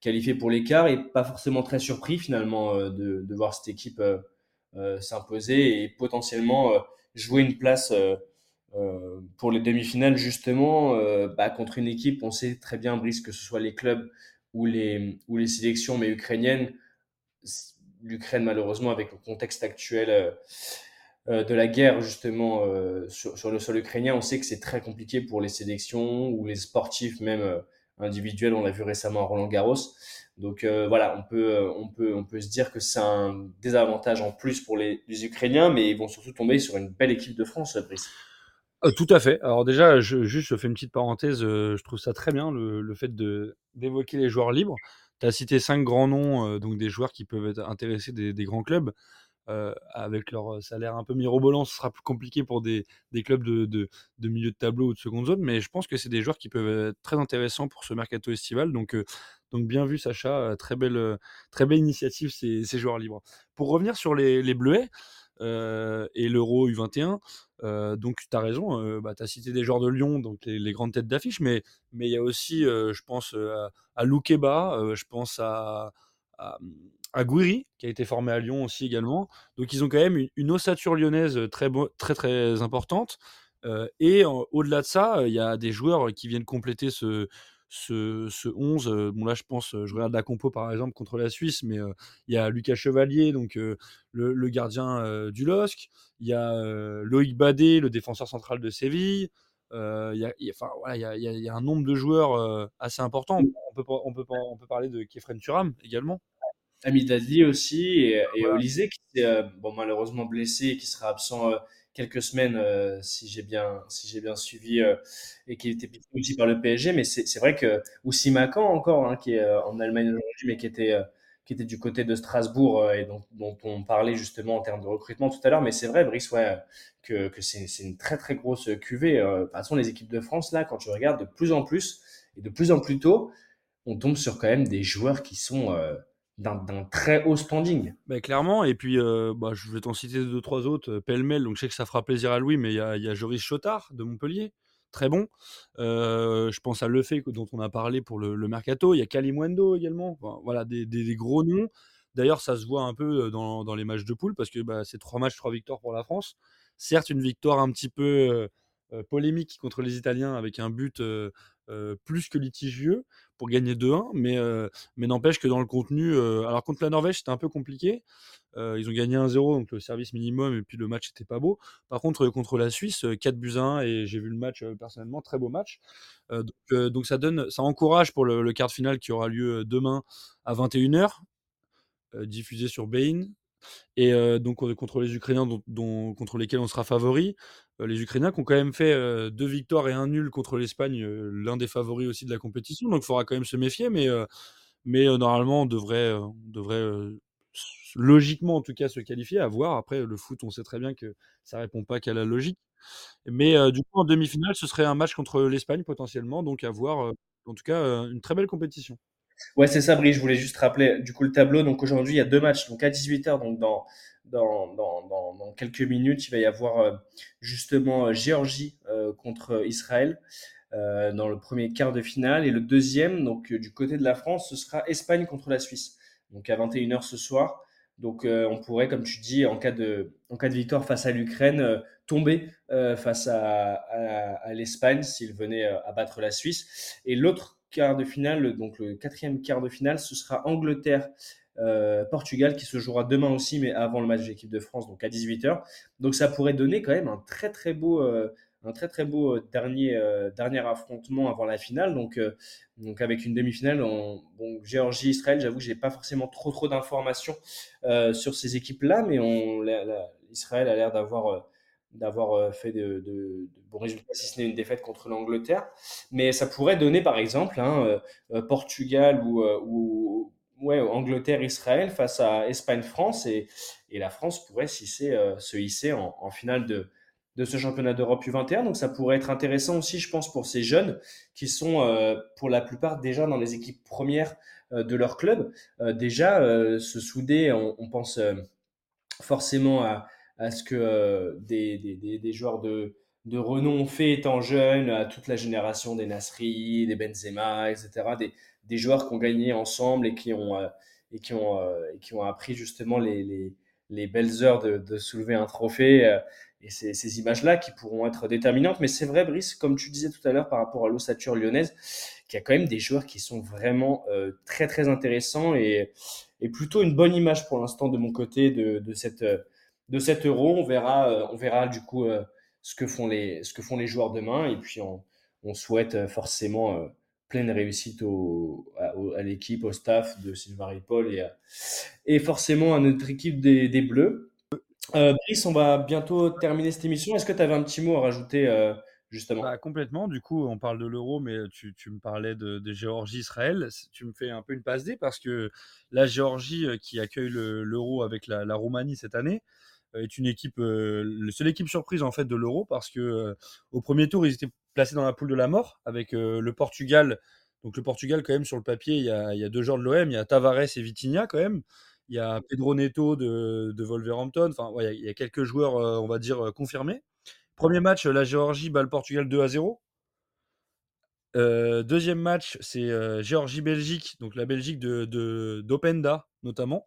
qualifié pour l'écart et pas forcément très surpris finalement de, de voir cette équipe s'imposer et potentiellement jouer une place pour les demi-finales justement bah, contre une équipe, on sait très bien Brice que ce soit les clubs ou les, ou les sélections, mais ukrainiennes, l'Ukraine malheureusement avec le contexte actuel euh, euh, de la guerre justement euh, sur, le sol ukrainien, on sait que c'est très compliqué pour les sélections ou les sportifs même individuels. On l'a vu récemment à Roland Garros. Donc voilà, on peut, on, peut, on peut se dire que c'est un désavantage en plus pour les, les, Ukrainiens, mais ils vont surtout tomber sur une belle équipe de France, Brice. Euh, tout à fait. Alors déjà, je, juste, je fais une petite parenthèse. Euh, je trouve ça très bien le, le fait de d'évoquer les joueurs libres. Tu as cité cinq grands noms, euh, donc des joueurs qui peuvent être intéressés des, des grands clubs. avec leur salaire un peu mirobolant, ce sera plus compliqué pour des, des clubs de, de, de, milieu de tableau ou de seconde zone, mais je pense que c'est des joueurs qui peuvent être très intéressants pour ce mercato estival. Donc, donc bien vu, Sacha. Très belle, très belle initiative, ces, ces joueurs libres. Pour revenir sur les, les Bleuets, et l'Euro U21. donc tu as raison, bah, tu as cité des joueurs de Lyon, donc les, grandes têtes d'affiche, mais il y a aussi, je pense, à, à Loukeba, je pense à, à, Gouiri, qui a été formé à Lyon aussi également. Donc ils ont quand même une, ossature lyonnaise très, très, très importante. et au-delà de ça, il y a des joueurs qui viennent compléter ce, ce, ce 11. bon, là, je pense, je regarde la compo par exemple contre la Suisse, mais il y a Lucas Chevalier, donc le, le, gardien du LOSC. Il y a Loïc Badet, le défenseur central de Séville. Il y, a, enfin, voilà, il, y a, y, a, un nombre de joueurs assez important. On peut, on peut, on peut parler de Kefren Turam également. Amidadi aussi et, et Olysée qui est bon, malheureusement blessé et qui sera absent quelques semaines, euh, si j'ai bien, si j'ai bien suivi, euh, et qui était aussi par le PSG. Mais c'est vrai que aussi Macan encore, hein, qui est euh, en Allemagne aujourd'hui, mais qui était qui était du côté de Strasbourg et dont, dont, on parlait justement en termes de recrutement tout à l'heure. Mais c'est vrai, Brice, ouais, que, que c'est une très très grosse cuvée. de toute façon, les équipes de France, là, quand tu regardes de plus en plus et de plus en plus tôt, on tombe sur quand même des joueurs qui sont d'un très haut standing. Bah, clairement, et puis euh, bah, je vais t'en citer deux, trois autres, euh, pêle-mêle, donc je sais que ça fera plaisir à Louis, mais il y a, Joris Chotard de Montpellier, très bon. Euh, je pense à Lefebvre dont on a parlé pour le, Mercato, il y a Kalimwendo également, voilà, des, gros noms. D'ailleurs, ça se voit un peu dans, dans les matchs de poule, parce que bah, c'est trois matchs, trois victoires pour la France. Certes, une victoire un petit peu polémique contre les Italiens avec un but plus que litigieux pour gagner 2-1, mais, mais n'empêche que dans le contenu, alors contre la Norvège, c'était un peu compliqué. ils ont gagné 1-0, donc le service minimum, et puis le match n'était pas beau. Par contre, contre la Suisse, 4 buts à 1, et j'ai vu le match personnellement, très beau match. donc, ça donne, ça encourage pour le, quart de finale qui aura lieu demain à 21h, diffusé sur Bein. Et donc contre les Ukrainiens contre lesquels on sera favori, les Ukrainiens qui ont quand même fait deux victoires et un nul contre l'Espagne, l'un des favoris aussi de la compétition, donc il faudra quand même se méfier, mais, normalement on devrait, devrait logiquement en tout cas se qualifier, à voir. Après le foot, on sait très bien que ça répond pas qu'à la logique. Mais du coup en demi-finale, ce serait un match contre l'Espagne potentiellement, donc à voir. en tout cas, une très belle compétition. Ouais, c'est ça, Brie. Je voulais juste rappeler du coup le tableau. Donc aujourd'hui, il y a deux matchs. Donc à 18h, donc dans, dans, dans, dans, quelques minutes, il va y avoir euh, justement euh, Géorgie euh, contre Israël dans le premier quart de finale. Et le deuxième, donc du côté de la France, ce sera Espagne contre la Suisse. Donc à 21h ce soir. Donc on pourrait, comme tu dis, en cas de, en cas de victoire face à l'Ukraine, tomber face à, à, à l'Espagne s'il venait à battre la Suisse. Et l'autre quart de finale, donc le quatrième quart de finale, ce sera Angleterre. Euh, qui se jouera demain aussi, mais avant le match de l'équipe de France, donc à 18h. Donc ça pourrait donner quand même un très très beau, euh, un très très beau euh, dernier, affrontement avant la finale. Donc, avec une demi-finale, en, Géorgie-Israël, j'avoue que j'ai pas forcément trop trop d'informations sur ces équipes-là, mais Israël a l'air d'avoir d'avoir euh, fait de, bons résultats, si ce n'est une défaite contre l'Angleterre. Mais ça pourrait donner, par exemple, hein, euh, euh, Portugal ou, ou ouais, Angleterre-Israël face à Espagne-France. Et, et, la France pourrait hisser, se hisser en, finale de, de ce championnat d'Europe U21. Donc ça pourrait être intéressant aussi, je pense, pour ces jeunes qui sont pour la plupart déjà dans les équipes premières de leur club. déjà, se souder, on, on pense forcément à à ce que euh, des, des, des, joueurs de, de renom ont fait étant jeunes, à toute la génération des Nasri, des Benzema, etc. Des, des joueurs qui ont gagné ensemble et qui ont, euh, et qui ont, euh, et qui ont appris justement les, les, les belles heures de, de, soulever un trophée. et ces, ces images-là qui pourront être déterminantes. Mais c'est vrai, Brice, comme tu disais tout à l'heure par rapport à l'ossature lyonnaise, qu'il y a quand même des joueurs qui sont vraiment très très intéressants et, et plutôt une bonne image pour l'instant de mon côté de, de cette de 7 euros. On verra, euh, on verra du coup euh, ce, que font les, ce que font les joueurs demain. Et puis, on, souhaite euh, forcément pleine réussite à, l'équipe, au staff de Sylvain Paul et, et forcément à notre équipe des, Bleus. Brice, on va bientôt terminer cette émission. Est-ce que tu avais un petit mot à rajouter justement? Bah, Complètement. Du coup, on parle de l'euro, mais tu, me parlais de, Géorgie-Israël. Tu me fais un peu une passe D parce que la Géorgie qui accueille l'euro avec la, Roumanie cette année, est une équipe, euh, seule équipe surprise en fait de l'Euro parce que euh, au premier tour ils étaient placés dans la poule de la mort avec euh, le Portugal. Donc le Portugal quand même sur le papier il y a, il y a deux joueurs de l'OM, il y a Tavares et Vitinha quand même. Il y a Pedro Neto de, de Wolverhampton. Enfin, il y a quelques joueurs, on va dire, confirmés. Premier match, la Géorgie bat le Portugal 2 à 0. deuxième match, c'est Géorgie-Belgique, donc la Belgique de d'Openda notamment,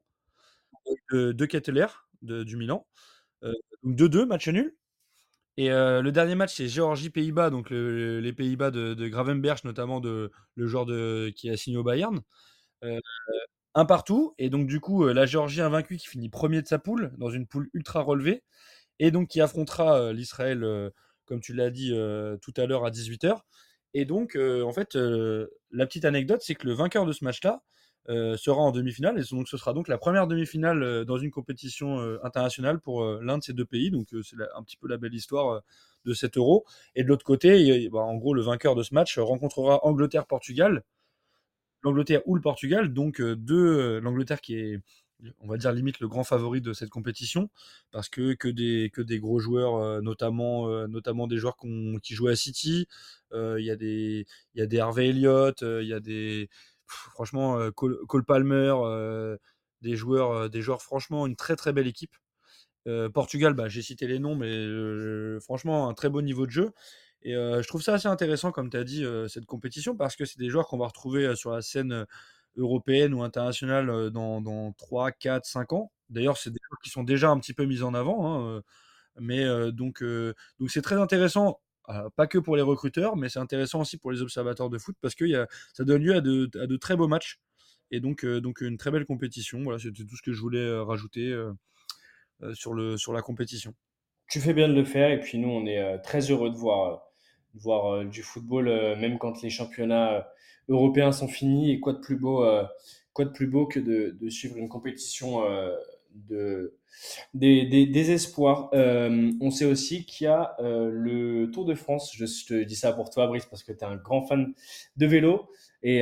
de, de Ketteler de, du Milan. donc 2-2, match nul. Et le dernier match, c'est Géorgie-Pays-Bas, donc les Pays-Bas de, Gravenberch, notamment de, le joueur de, qui a signé au Bayern. un partout. Et donc, du coup, la Géorgie invaincue qui finit premier de sa poule, dans une poule ultra relevée, et donc qui affrontera l'Israël, comme tu l'as dit tout à l'heure, à 18h. Et donc, en fait, la petite anecdote, c'est que le vainqueur de ce match-là sera en demi-finale. Et donc, ce sera donc la première demi-finale dans une compétition internationale pour l'un de ces deux pays. Donc, c'est un petit peu la belle histoire de cet euro. Et de l'autre côté, bah, en gros, le vainqueur de ce match rencontrera Angleterre-Portugal. L'Angleterre ou le Portugal, donc deux, l'Angleterre qui est on va dire limite le grand favori de cette compétition parce que que des que des gros joueurs euh, notamment euh, notamment des joueurs qui jouaient à City euh, il y il y a des Harvey Elliott il y a des franchement Cole, Palmer des joueurs des joueurs franchement une très très belle équipe Portugal bah, j'ai cité les noms mais franchement un très beau niveau de jeu et je trouve ça assez intéressant comme tu as dit cette compétition parce que c'est des joueurs qu'on va retrouver sur la scène européenne ou internationale dans, dans 3, 4, 5 ans. D'ailleurs, c'est des joueurs qui sont déjà un petit peu mis en avant. Hein, mais donc, donc c'est très intéressant, pas que pour les recruteurs, mais c'est intéressant aussi pour les observateurs de foot parce que ça donne lieu à de, très beaux matchs et donc, donc une très belle compétition. Voilà, c'était tout ce que je voulais rajouter sur, la compétition. Tu fais bien de le faire et puis nous, on est très heureux de voir, du football, même quand les championnats européens sont finis et quoi de plus beau, euh, quoi de plus beau que de, suivre une compétition euh, de, des, des, espoirs. Euh, on sait aussi qu'il y a le Tour de France. Je, te dis ça pour toi, Brice, parce que tu es un grand fan de vélo. Et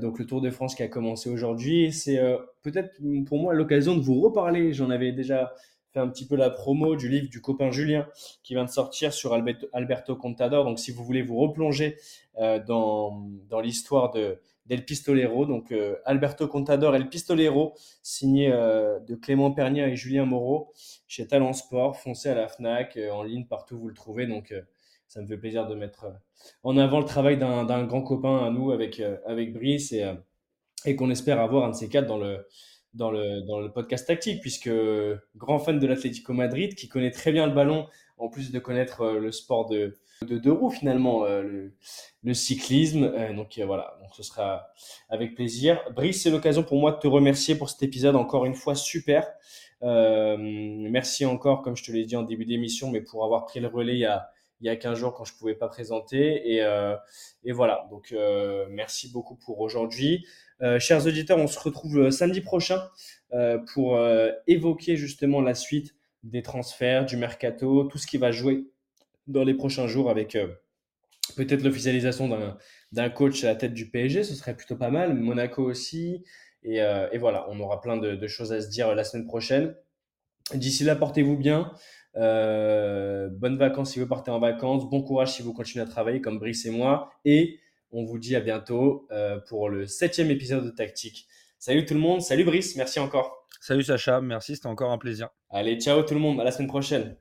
donc le Tour de France qui a commencé aujourd'hui, c'est peut-être pour moi l'occasion de vous reparler. J'en avais déjà fait un petit peu la promo du livre du copain Julien qui vient de sortir sur Alberto Contador. Donc, si vous voulez vous replonger euh, dans, dans l'histoire de d'El Pistolero, donc euh, Alberto Contador El Pistolero, signé euh, de Clément Pernia et Julien Moreau chez Talent Sport, foncé à la Fnac, en ligne partout vous le trouvez. Donc, ça me fait plaisir de mettre en avant le travail d'un grand copain à nous avec avec Brice et et qu'on espère avoir un de ces quatre dans le dans le, dans le podcast tactique, puisque grand fan de l'Atlético Madrid, qui connaît très bien le ballon, en plus de connaître euh, le sport de, de deux roues finalement, euh, le, cyclisme. Euh, donc voilà, donc ce sera avec plaisir. Brice, c'est l'occasion pour moi de te remercier pour cet épisode encore une fois super. merci encore, comme je te l'ai dit en début d'émission, mais pour avoir pris le relais il y a, il y a 15 jours quand je pouvais pas présenter. Et, et voilà, donc merci beaucoup pour aujourd'hui. Euh, chers auditeurs, on se retrouve euh, samedi prochain euh, pour évoquer justement la suite des transferts, du mercato, tout ce qui va jouer dans les prochains jours avec peut-être l'officialisation d'un coach à la tête du PSG, ce serait plutôt pas mal, Monaco aussi. Et, voilà, on aura plein de, choses à se dire la semaine prochaine. D'ici là, portez-vous bien. bonnes vacances si vous partez en vacances. Bon courage si vous continuez à travailler comme Brice et moi. Et on vous dit à bientôt euh, pour le septième épisode de Tactique. Salut tout le monde, salut Brice, merci encore. Salut Sacha, merci, c'était encore un plaisir. Allez, ciao tout le monde, à la semaine prochaine.